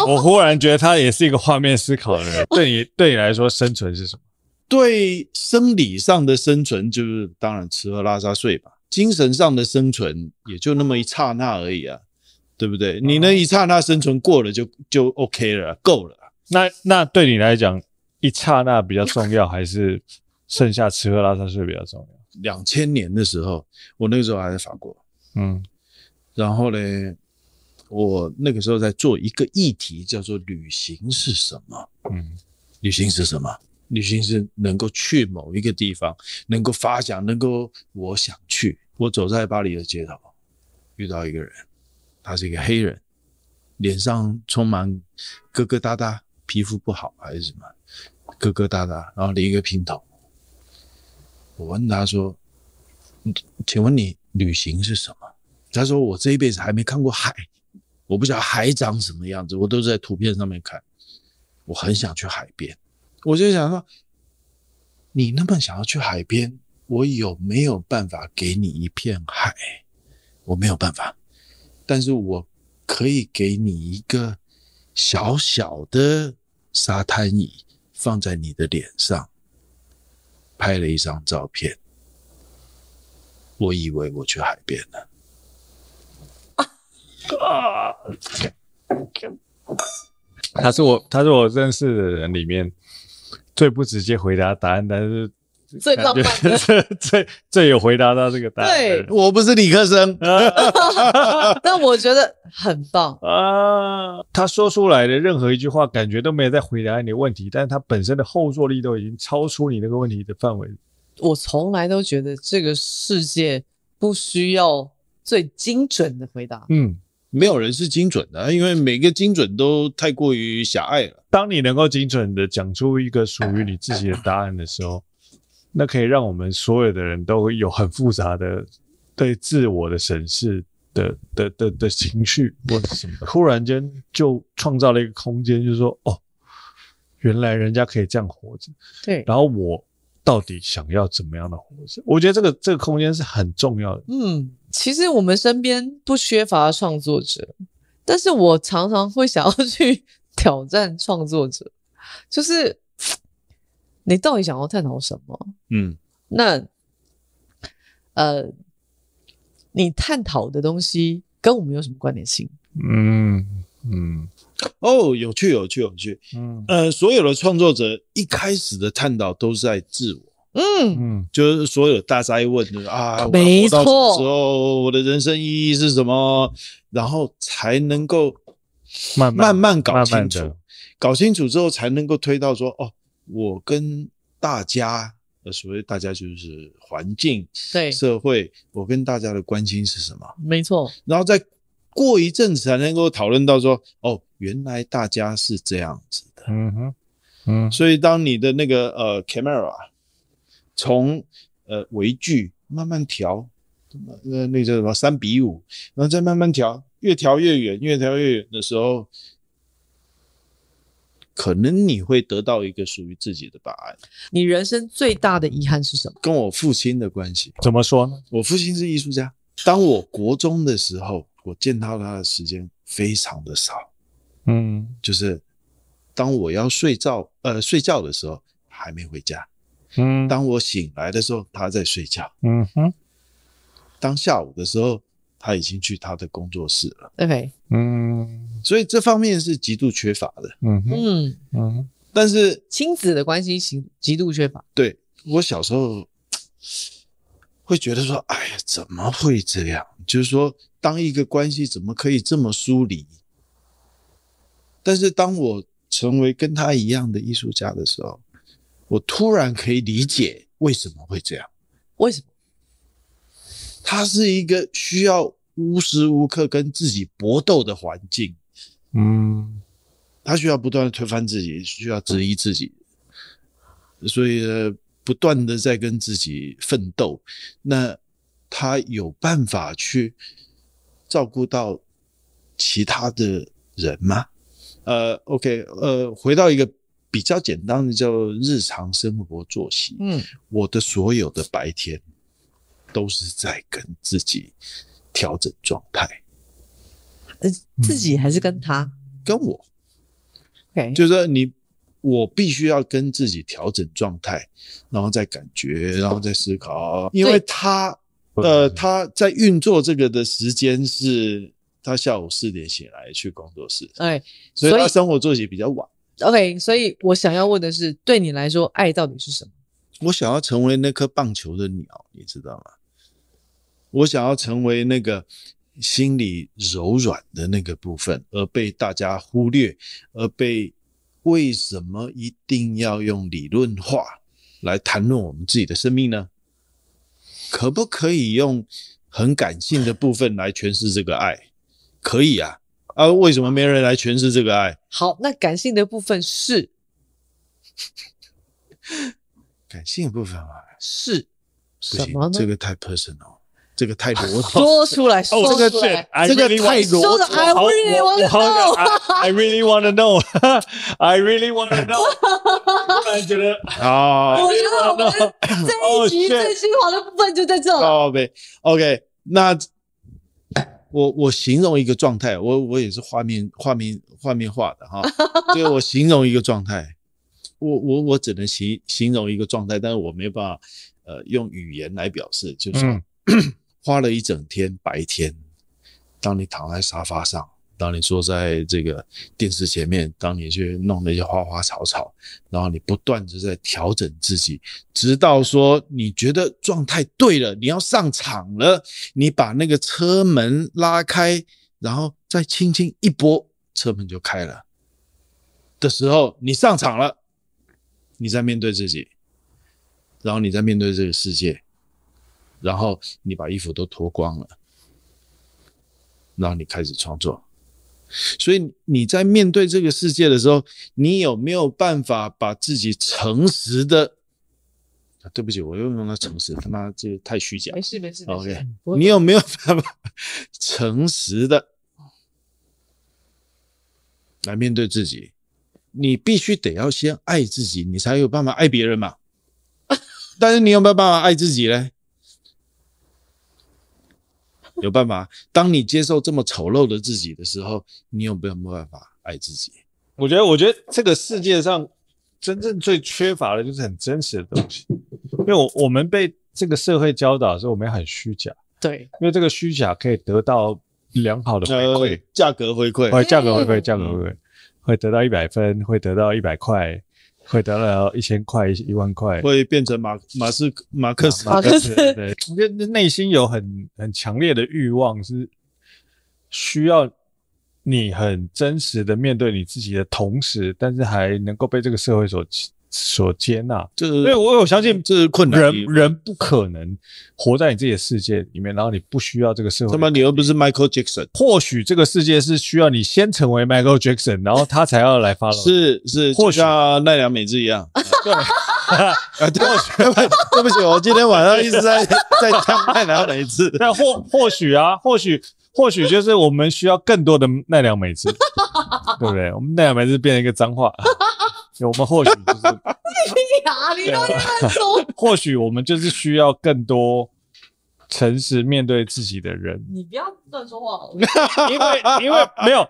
我，我忽然觉得他也是一个画面思考的人。对你，对你来说，生存是什么？对生理上的生存，就是当然吃喝拉撒睡吧。精神上的生存，也就那么一刹那而已啊。对不对？你那一刹那生存过了就就 OK 了，够了。那那对你来讲，一刹那比较重要，还是剩下吃喝拉撒睡比较重要？两千年的时候，我那个时候还在法国，嗯，然后呢，我那个时候在做一个议题，叫做“旅行是什么”。嗯，旅行是什么？旅行是能够去某一个地方，能够发想，能够我想去。我走在巴黎的街头，遇到一个人。他是一个黑人，脸上充满疙疙瘩瘩，皮肤不好还是什么？疙疙瘩瘩，然后理一个平头。我问他说：“请问你旅行是什么？”他说：“我这一辈子还没看过海，我不知道海长什么样子，我都是在图片上面看。我很想去海边。”我就想说：“你那么想要去海边，我有没有办法给你一片海？我没有办法。”但是我可以给你一个小小的沙滩椅，放在你的脸上，拍了一张照片。我以为我去海边了。啊！他是我，他是我认识的人里面最不直接回答答案，但是。最浪漫的，最最有回答到这个答案。对，我不是理科生，但我觉得很棒啊！他说出来的任何一句话，感觉都没有在回答你的问题，但是他本身的后坐力都已经超出你那个问题的范围。我从来都觉得这个世界不需要最精准的回答。嗯，没有人是精准的，因为每个精准都太过于狭隘了。当你能够精准的讲出一个属于你自己的答案的时候。那可以让我们所有的人都会有很复杂的对自我的审视的的的的情绪或者什么，忽然间就创造了一个空间，就是说，哦，原来人家可以这样活着，对，然后我到底想要怎么样的活着？我觉得这个这个空间是很重要的。嗯，其实我们身边不缺乏创作者，但是我常常会想要去 挑战创作者，就是。你到底想要探讨什么？嗯，那呃，你探讨的东西跟我们有什么关联性？嗯嗯，哦，有趣，有趣，有趣。嗯呃，所有的创作者一开始的探讨都是在自我。嗯嗯，就是所有大哉问的啊，没错。之后我的人生意义是什么？然后才能够慢慢慢搞清楚，慢慢搞清楚之后才能够推到说哦。我跟大家，呃，所谓大家就是环境、对社会，我跟大家的关心是什么？没错。然后再过一阵子才能够讨论到说，哦，原来大家是这样子的。嗯哼，嗯。所以当你的那个呃 camera 从呃微距慢慢调，那那叫什么三比五，然后再慢慢调，越调越远，越调越远的时候。可能你会得到一个属于自己的答案。你人生最大的遗憾是什么？跟我父亲的关系。怎么说呢？我父亲是艺术家。当我国中的时候，我见到他的时间非常的少。嗯，就是当我要睡觉呃睡觉的时候还没回家，嗯，当我醒来的时候他在睡觉，嗯哼，当下午的时候他已经去他的工作室了，对，嗯，所以这方面是极度缺乏的，嗯嗯嗯，但是亲子的关系极极度缺乏，对，我小时候。会觉得说，哎呀，怎么会这样？就是说，当一个关系怎么可以这么疏离？但是当我成为跟他一样的艺术家的时候，我突然可以理解为什么会这样。为什么？他是一个需要无时无刻跟自己搏斗的环境。嗯，他需要不断的推翻自己，需要质疑自己，所以呢。不断的在跟自己奋斗，那他有办法去照顾到其他的人吗？呃，OK，呃，回到一个比较简单的叫日常生活作息。嗯，我的所有的白天都是在跟自己调整状态。呃，自己还是跟他？嗯，跟我。OK，就是说你。我必须要跟自己调整状态，然后再感觉，然后再思考。因为他，呃，他在运作这个的时间是他下午四点醒来去工作室，哎，所以他生活作息比较晚。OK，所以我想要问的是，对你来说，爱到底是什么？我想要成为那颗棒球的鸟，你知道吗？我想要成为那个心里柔软的那个部分，而被大家忽略，而被。为什么一定要用理论化来谈论我们自己的生命呢？可不可以用很感性的部分来诠释这个爱？可以啊，啊，为什么没人来诠释这个爱？好，那感性的部分是感性的部分啊，是什么呢？这个太 personal。这个太逻辑，说出来，说出来，这个太逻辑。说的，I really want to know，I really want to know，I really want to know。突然觉得啊，我觉得我们这一集最精华的部分就在这。哦，OK，那我我形容一个状态，我我也是画面画面画面化的哈，所以我形容一个状态，我我我只能形形容一个状态，但是我没办法呃用语言来表示，就是。花了一整天白天，当你躺在沙发上，当你坐在这个电视前面，当你去弄那些花花草草，然后你不断的在调整自己，直到说你觉得状态对了，你要上场了，你把那个车门拉开，然后再轻轻一拨，车门就开了的时候，你上场了，你在面对自己，然后你在面对这个世界。然后你把衣服都脱光了，然后你开始创作。所以你在面对这个世界的时候，你有没有办法把自己诚实的？啊，对不起，我又用了诚实，他妈这个太虚假。没事没事。OK，你有没有办法诚实的来面对自己？你必须得要先爱自己，你才有办法爱别人嘛。但是你有没有办法爱自己呢？有办法？当你接受这么丑陋的自己的时候，你有没有办法爱自己？我觉得，我觉得这个世界上真正最缺乏的就是很真实的东西。因为我我们被这个社会教导的时候，我们也很虚假。对，因为这个虚假可以得到良好的回馈，价格回馈，会价格回馈，价格回馈，会得到一百分，会得到一百块。会得到一千块、一万块，会变成马马斯马克思。马克思，对，我觉得内心有很很强烈的欲望，是需要你很真实的面对你自己的同时，但是还能够被这个社会所。所接纳，就是因为我有相信这是困难。人人不可能活在你自己的世界里面，然后你不需要这个社会。他妈，你又不是 Michael Jackson。或许这个世界是需要你先成为 Michael Jackson，然后他才要来 follow。是是，或许像奈良美智一样。对，啊，对不起，对不起，我今天晚上一直在在讲奈良美智。但或或许啊，或许或许就是我们需要更多的奈良美智，对不对？我们奈良美智变成一个脏话。我们或许就是，你都说，或许我们就是需要更多诚实面对自己的人。你不要乱说话，因为因为没有，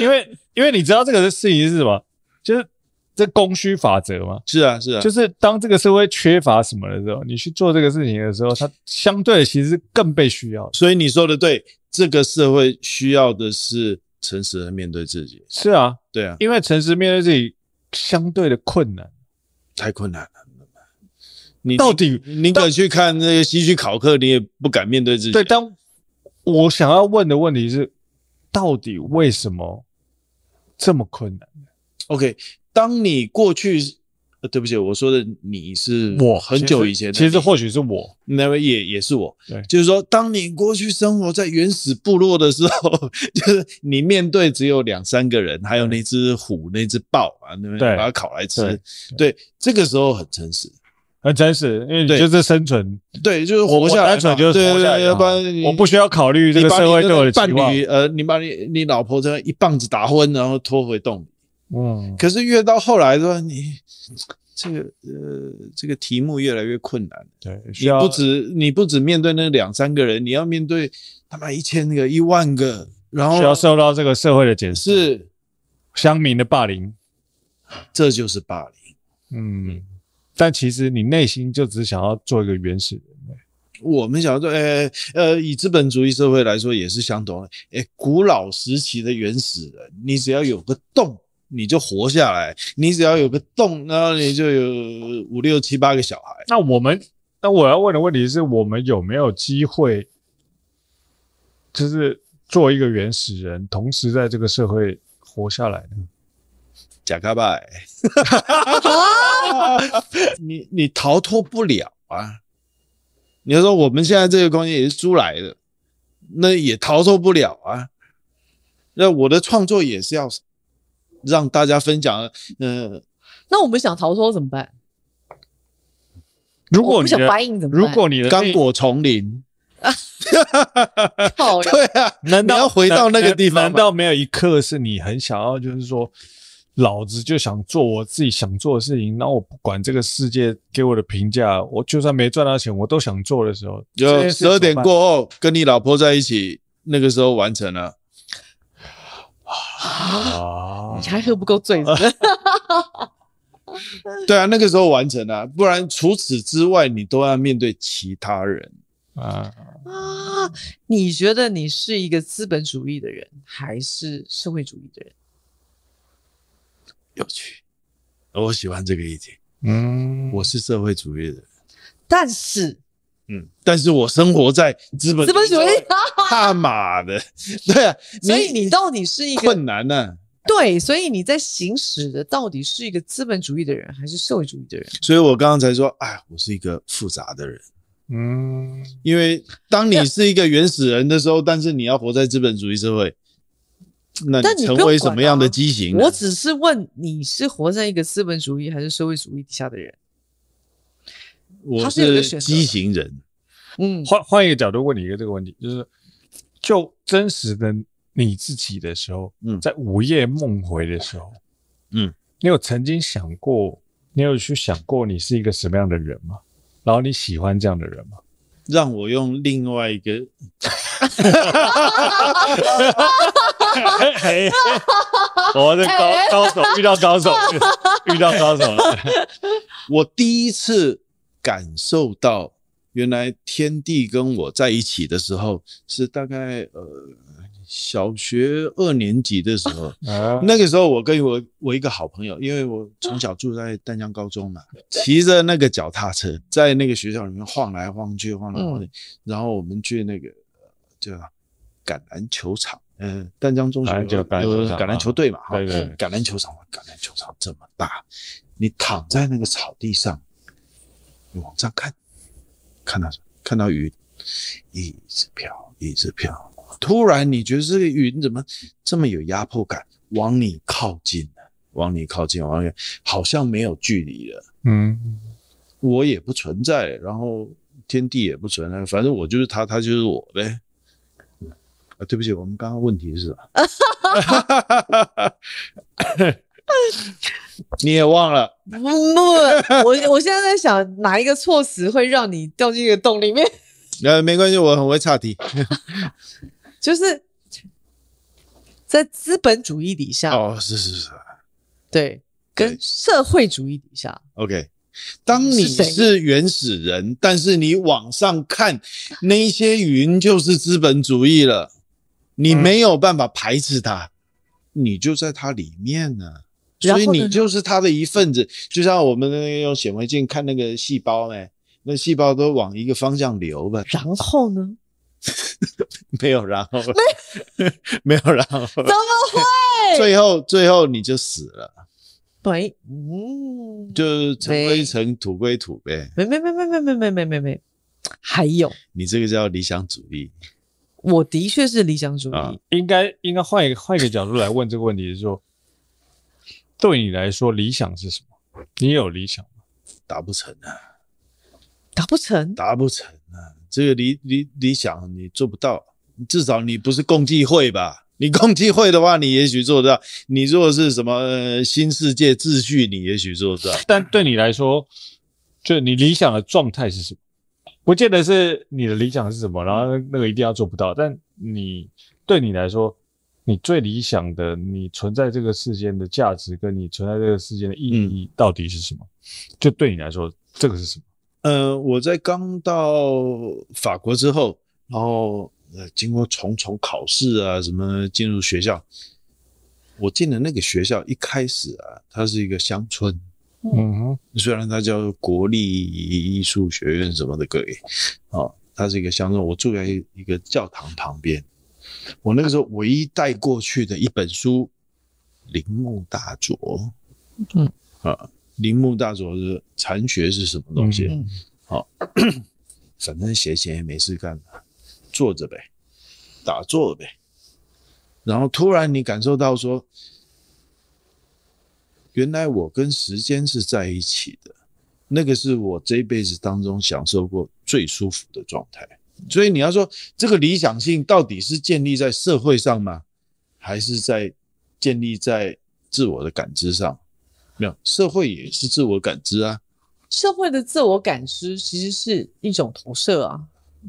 因为因为你知道这个事情是什么？就是这供需法则嘛。是啊，是啊，就是当这个社会缺乏什么的时候，你去做这个事情的时候，它相对其实更被需要。所以你说的对，这个社会需要的是诚实的面对自己。是啊，对啊，因为诚实面对自己相对的困难，太困难了。你到底你敢去看那些西区考克，你也不敢面对自己。对，但我想要问的问题是，到底为什么这么困难？OK，当你过去，呃，对不起，我说的你是我很久以前的，其实或许是我，那位也也是我。对，就是说，当你过去生活在原始部落的时候，就是你面对只有两三个人，还有那只虎、那只豹啊，那边把它烤来吃。对，对，这个时候很诚实。很真实，因为就是生存，对，就是活下来，单纯就是活下来。要不然我不需要考虑这个社会对我的伴侣，呃，你把你你老婆这样一棒子打昏，然后拖回洞里。嗯，可是越到后来说，你这个呃这个题目越来越困难。对，你不止你不止面对那两三个人，你要面对他妈一千个、一万个，然后需要受到这个社会的检视，乡民的霸凌，这就是霸凌。嗯。但其实你内心就只想要做一个原始人。我们想要做，呃呃，以资本主义社会来说也是相同的。诶，古老时期的原始人，你只要有个洞，你就活下来；你只要有个洞，然后你就有五六七八个小孩。那我们，那我要问的问题是我们有没有机会，就是做一个原始人，同时在这个社会活下来呢？假卡拜，你你逃脱不了啊！你要说我们现在这个空间也是租来的，那也逃脱不了啊！那我的创作也是要让大家分享，嗯、呃，那我们想逃脱怎么办？如果你想白影怎么办？如果你的刚果丛林，好 对啊，难道要回到那个地方？难道没有一刻是你很想要，就是说？老子就想做我自己想做的事情，那我不管这个世界给我的评价，我就算没赚到钱，我都想做的时候，就十二点过后跟你老婆在一起，那个时候完成了。啊，你还喝不够醉是不是？对啊，那个时候完成了，不然除此之外，你都要面对其他人啊啊！你觉得你是一个资本主义的人，还是社会主义的人？有趣，我喜欢这个议题。嗯，我是社会主义的人，但是，嗯，但是我生活在资本资本主义，他妈的，对啊，所以你到底是一个困难呢、啊？对，所以你在行使的到底是一个资本主义的人，还是社会主义的人？所以我刚刚才说，哎，我是一个复杂的人。嗯，因为当你是一个原始人的时候，但是你要活在资本主义社会。那你成为什么样的畸形？我只是问你是活在一个资本主义还是社会主义底下的人？我是畸形人。嗯，换换一个角度问你一个这个问题，就是就真实的你自己的时候，嗯，在午夜梦回的时候，嗯，你有曾经想过，你有去想过你是一个什么样的人吗？然后你喜欢这样的人吗？让我用另外一个。我是高高手，遇到高手，遇到高手了。我第一次感受到，原来天地跟我在一起的时候，是大概呃小学二年级的时候。那个时候，我跟我我一个好朋友，因为我从小住在丹江高中嘛，骑着那个脚踏车在那个学校里面晃来晃去，晃来晃去，然后我们去那个叫橄榄球场。嗯，丹江中学有橄榄球队嘛？哈，橄榄球场，橄榄球场这么大，你躺在那个草地上，你往上看，看到什么？看到云，一直飘，一直飘。突然，你觉得这个云怎么这么有压迫感？往你靠近了，往你靠近，往你好像没有距离了。嗯，我也不存在，然后天地也不存在，反正我就是他，他就是我呗。啊，对不起，我们刚刚问题是什么？你也忘了？不不，我我现在在想哪一个措辞会让你掉进一个洞里面？呃，没关系，我很会岔题。就是在资本主义底下。哦，是是是。对，跟社会主义底下。OK，当你是原始人，但是你往上看，那些云就是资本主义了，你没有办法排斥它，你就在它里面呢、啊。所以你就是它的一份子，就像我们那个用显微镜看那个细胞呢，那细胞都往一个方向流吧。然后呢？没有然后，没 没有然后，怎么会？最后最后你就死了。对，嗯，就尘归尘，土归土呗。没没没没没没没没没没，还有，你这个叫理想主义。我的确是理想主义。啊、应该应该换一个换一个角度来问这个问题，是说。对你来说，理想是什么？你有理想吗？达不成啊，达不成，达不成啊！这个理理理想你做不到，至少你不是共济会吧？你共济会的话，你也许做得到。你如果是什么、呃、新世界秩序，你也许做得到。但对你来说，就你理想的状态是什么？不见得是你的理想是什么，然后那个一定要做不到。但你对你来说。你最理想的，你存在这个世间的价值，跟你存在这个世间的意义到底是什么？嗯、就对你来说，这个是什么？呃，我在刚到法国之后，然后呃，经过重重考试啊，什么进入学校，我进的那个学校一开始啊，它是一个乡村，嗯哼，虽然它叫国立艺术学院什么的，各位，哦，它是一个乡村，我住在一个教堂旁边。我那个时候唯一带过去的一本书，铃木大佐，嗯啊，铃木大佐的禅学是什么东西？好、嗯嗯，反正闲闲也没事干，坐着呗，打坐呗。然后突然你感受到说，原来我跟时间是在一起的，那个是我这一辈子当中享受过最舒服的状态。所以你要说这个理想性到底是建立在社会上吗？还是在建立在自我的感知上？没有，社会也是自我感知啊。社会的自我感知其实是一种投射啊。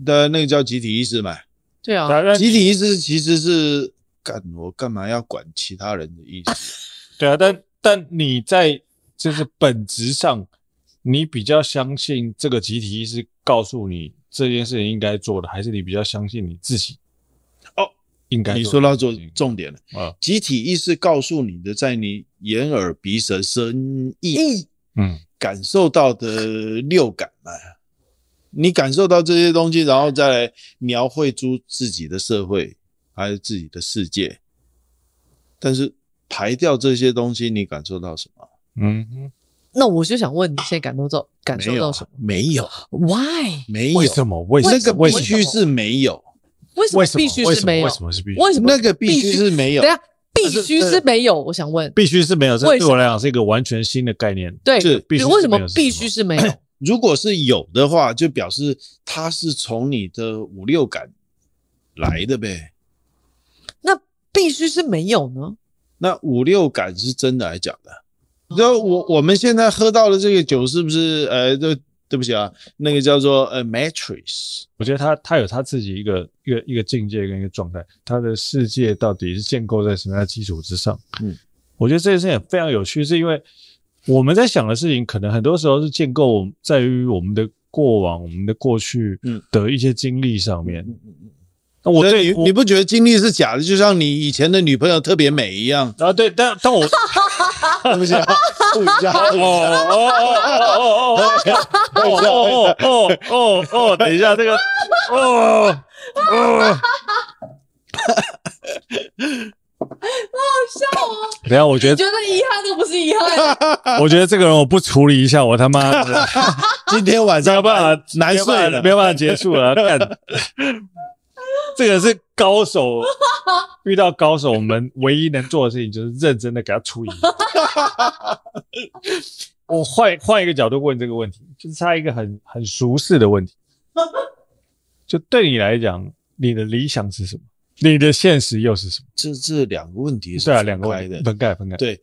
的那个叫集体意识嘛。对啊，集体意识其实是干我干嘛要管其他人的意思？对啊，但但你在就是本质上，你比较相信这个集体意识告诉你。这件事情应该做的，还是你比较相信你自己？哦，应该你说到做重点了啊！集体意识告诉你的，在你眼耳鼻舌身意，嗯，感受到的六感嘛，你感受到这些东西，然后再来描绘出自己的社会还是自己的世界。但是排掉这些东西，你感受到什么？嗯哼。那我就想问你，现在感受到感受到什么？没有，Why？没有，为什么？为什么？那个必须是没有。为什么必须是没有？为什么是必须？为什么那个必须是没有？等下，必须是没有。我想问，必须是没有。这对我来讲是一个完全新的概念。对，是为什么必须是没有？如果是有的话，就表示它是从你的五六感来的呗。那必须是没有呢？那五六感是真的还是假的？就我我们现在喝到的这个酒是不是呃，对对不起啊，那个叫做呃 Matrix。我觉得他他有他自己一个一个一个境界跟一个状态，他的世界到底是建构在什么样的基础之上？嗯，我觉得这件事情也非常有趣，是因为我们在想的事情，可能很多时候是建构在于我们的过往、我们的过去的一些经历上面。嗯嗯嗯。那我对你不觉得经历是假的？就像你以前的女朋友特别美一样啊？对，但但我。对不起，不一下。哦哦哦哦哦哦哦哦哦，等一下，这个哦哦，好好笑哦。等下，我觉得觉得遗憾都不是遗憾。我觉得这个人我不处理一下，我他妈今天晚上没有办法难睡了，没有办法结束了。这个是高手，遇到高手，我们唯一能做的事情就是认真的给他处理。我换换一个角度问这个问题，就是他一个很很俗世的问题。就对你来讲，你的理想是什么？你的现实又是什么？这这两个问题是对啊，两个问题分开分开。对，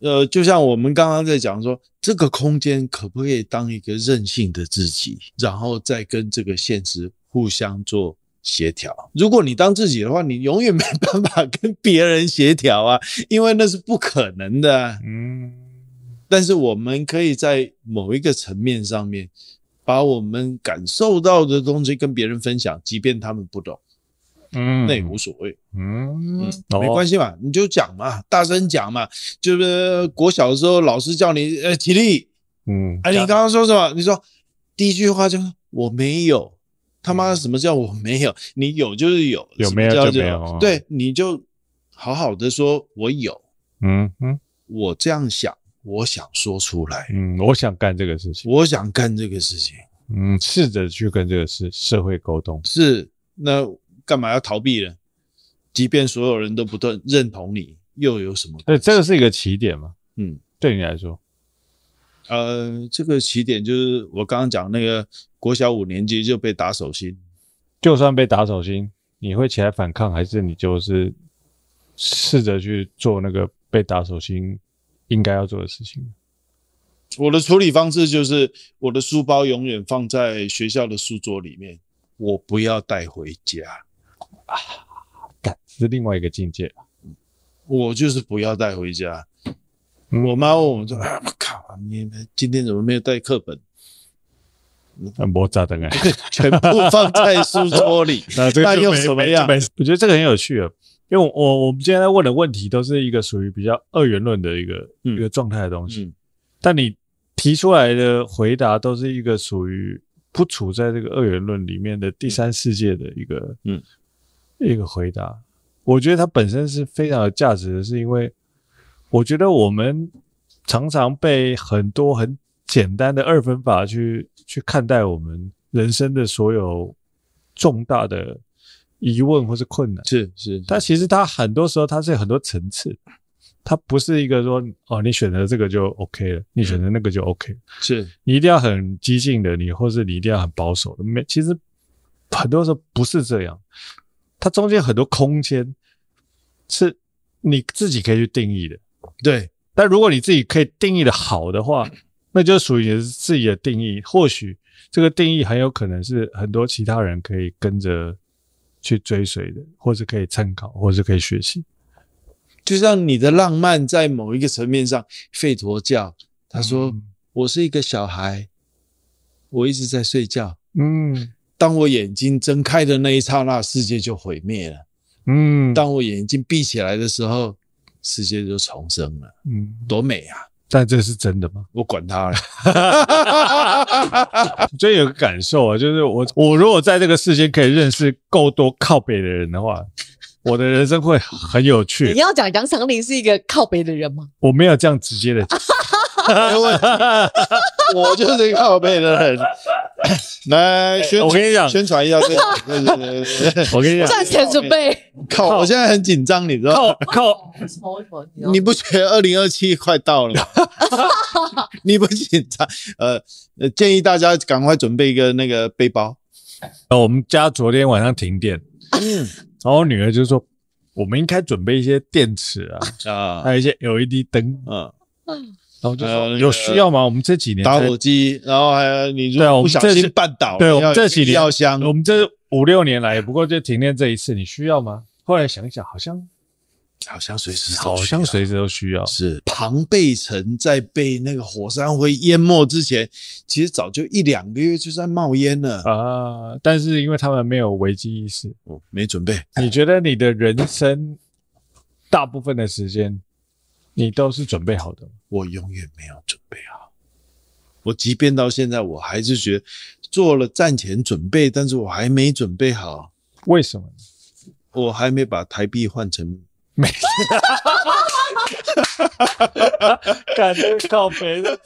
呃，就像我们刚刚在讲说，这个空间可不可以当一个任性的自己，然后再跟这个现实互相做。协调。如果你当自己的话，你永远没办法跟别人协调啊，因为那是不可能的。啊嗯，但是我们可以在某一个层面上面，把我们感受到的东西跟别人分享，即便他们不懂，嗯，那也无所谓，嗯，嗯没关系嘛，你就讲嘛，大声讲嘛，就是国小的时候老师叫你呃起立，嗯，哎，你刚刚说什么？你说第一句话就是我没有。他妈什么叫我没有？你有就是有，有没有就没有。对，你就好好的说，我有。嗯嗯，我这样想，我想说出来。嗯，我想干这个事情，我想干这个事情。嗯，试着去跟这个事社会沟通。是，那干嘛要逃避呢？即便所有人都不认认同你，又有什么？对，这个是一个起点嘛。嗯，对你来说。呃，这个起点就是我刚刚讲那个国小五年级就被打手心，就算被打手心，你会起来反抗，还是你就是试着去做那个被打手心应该要做的事情？我的处理方式就是我的书包永远放在学校的书桌里面，我不要带回家啊，干，是另外一个境界，我就是不要带回家。我妈问我说：“啊，我靠，你今天怎么没有带课本？”很莫扎的哎，全部放在书桌里，那这个又怎么样？我觉得这个很有趣啊，因为我我我们今天在问的问题都是一个属于比较二元论的一个、嗯、一个状态的东西，嗯、但你提出来的回答都是一个属于不处在这个二元论里面的第三世界的一个嗯一个回答。我觉得它本身是非常有价值的，是因为。我觉得我们常常被很多很简单的二分法去去看待我们人生的所有重大的疑问或是困难，是是，但其实它很多时候它是有很多层次，它不是一个说哦，你选择这个就 OK 了，你选择那个就 OK，是。你一定要很激进的，你或是你一定要很保守的，没，其实很多时候不是这样，它中间很多空间是你自己可以去定义的。对，但如果你自己可以定义的好的话，那就属于自己的定义。或许这个定义很有可能是很多其他人可以跟着去追随的，或者可以参考，或者可以学习。就像你的浪漫，在某一个层面上，吠陀教他说：“嗯、我是一个小孩，我一直在睡觉。嗯，当我眼睛睁开的那一刹那，世界就毁灭了。嗯，当我眼睛闭起来的时候。”世界就重生了，嗯，多美啊！但这是真的吗？我管他了。所以有个感受啊，就是我我如果在这个世间可以认识够多靠北的人的话，我的人生会很有趣。你要讲杨长林是一个靠北的人吗？我没有这样直接的讲。没问题，我就是一个靠北的人。来宣，我跟你讲，宣传一下这个。我跟你讲，赚钱准备。靠，我现在很紧张，你知道吗？靠，你不觉得二零二七快到了吗？你不紧张？呃，建议大家赶快准备一个那个背包。呃，我们家昨天晚上停电，嗯，然后我女儿就说，我们应该准备一些电池啊，啊，还有一些 LED 灯，啊嗯。然后就说有需要吗？我们这几年打火机，然后还有你如果不小心绊倒，对，我们这几年药箱，我们这五六年来，不过就停电这一次，你需要吗？后来想一想，好像好像随时好像随时都需要。是庞贝城在被那个火山灰淹没之前，其实早就一两个月就在冒烟了啊！但是因为他们没有危机意识，没准备。你觉得你的人生大部分的时间？你都是准备好的，我永远没有准备好。我即便到现在，我还是觉得做了战前准备，但是我还没准备好。为什么？我还没把台币换成美金。感觉靠肥的。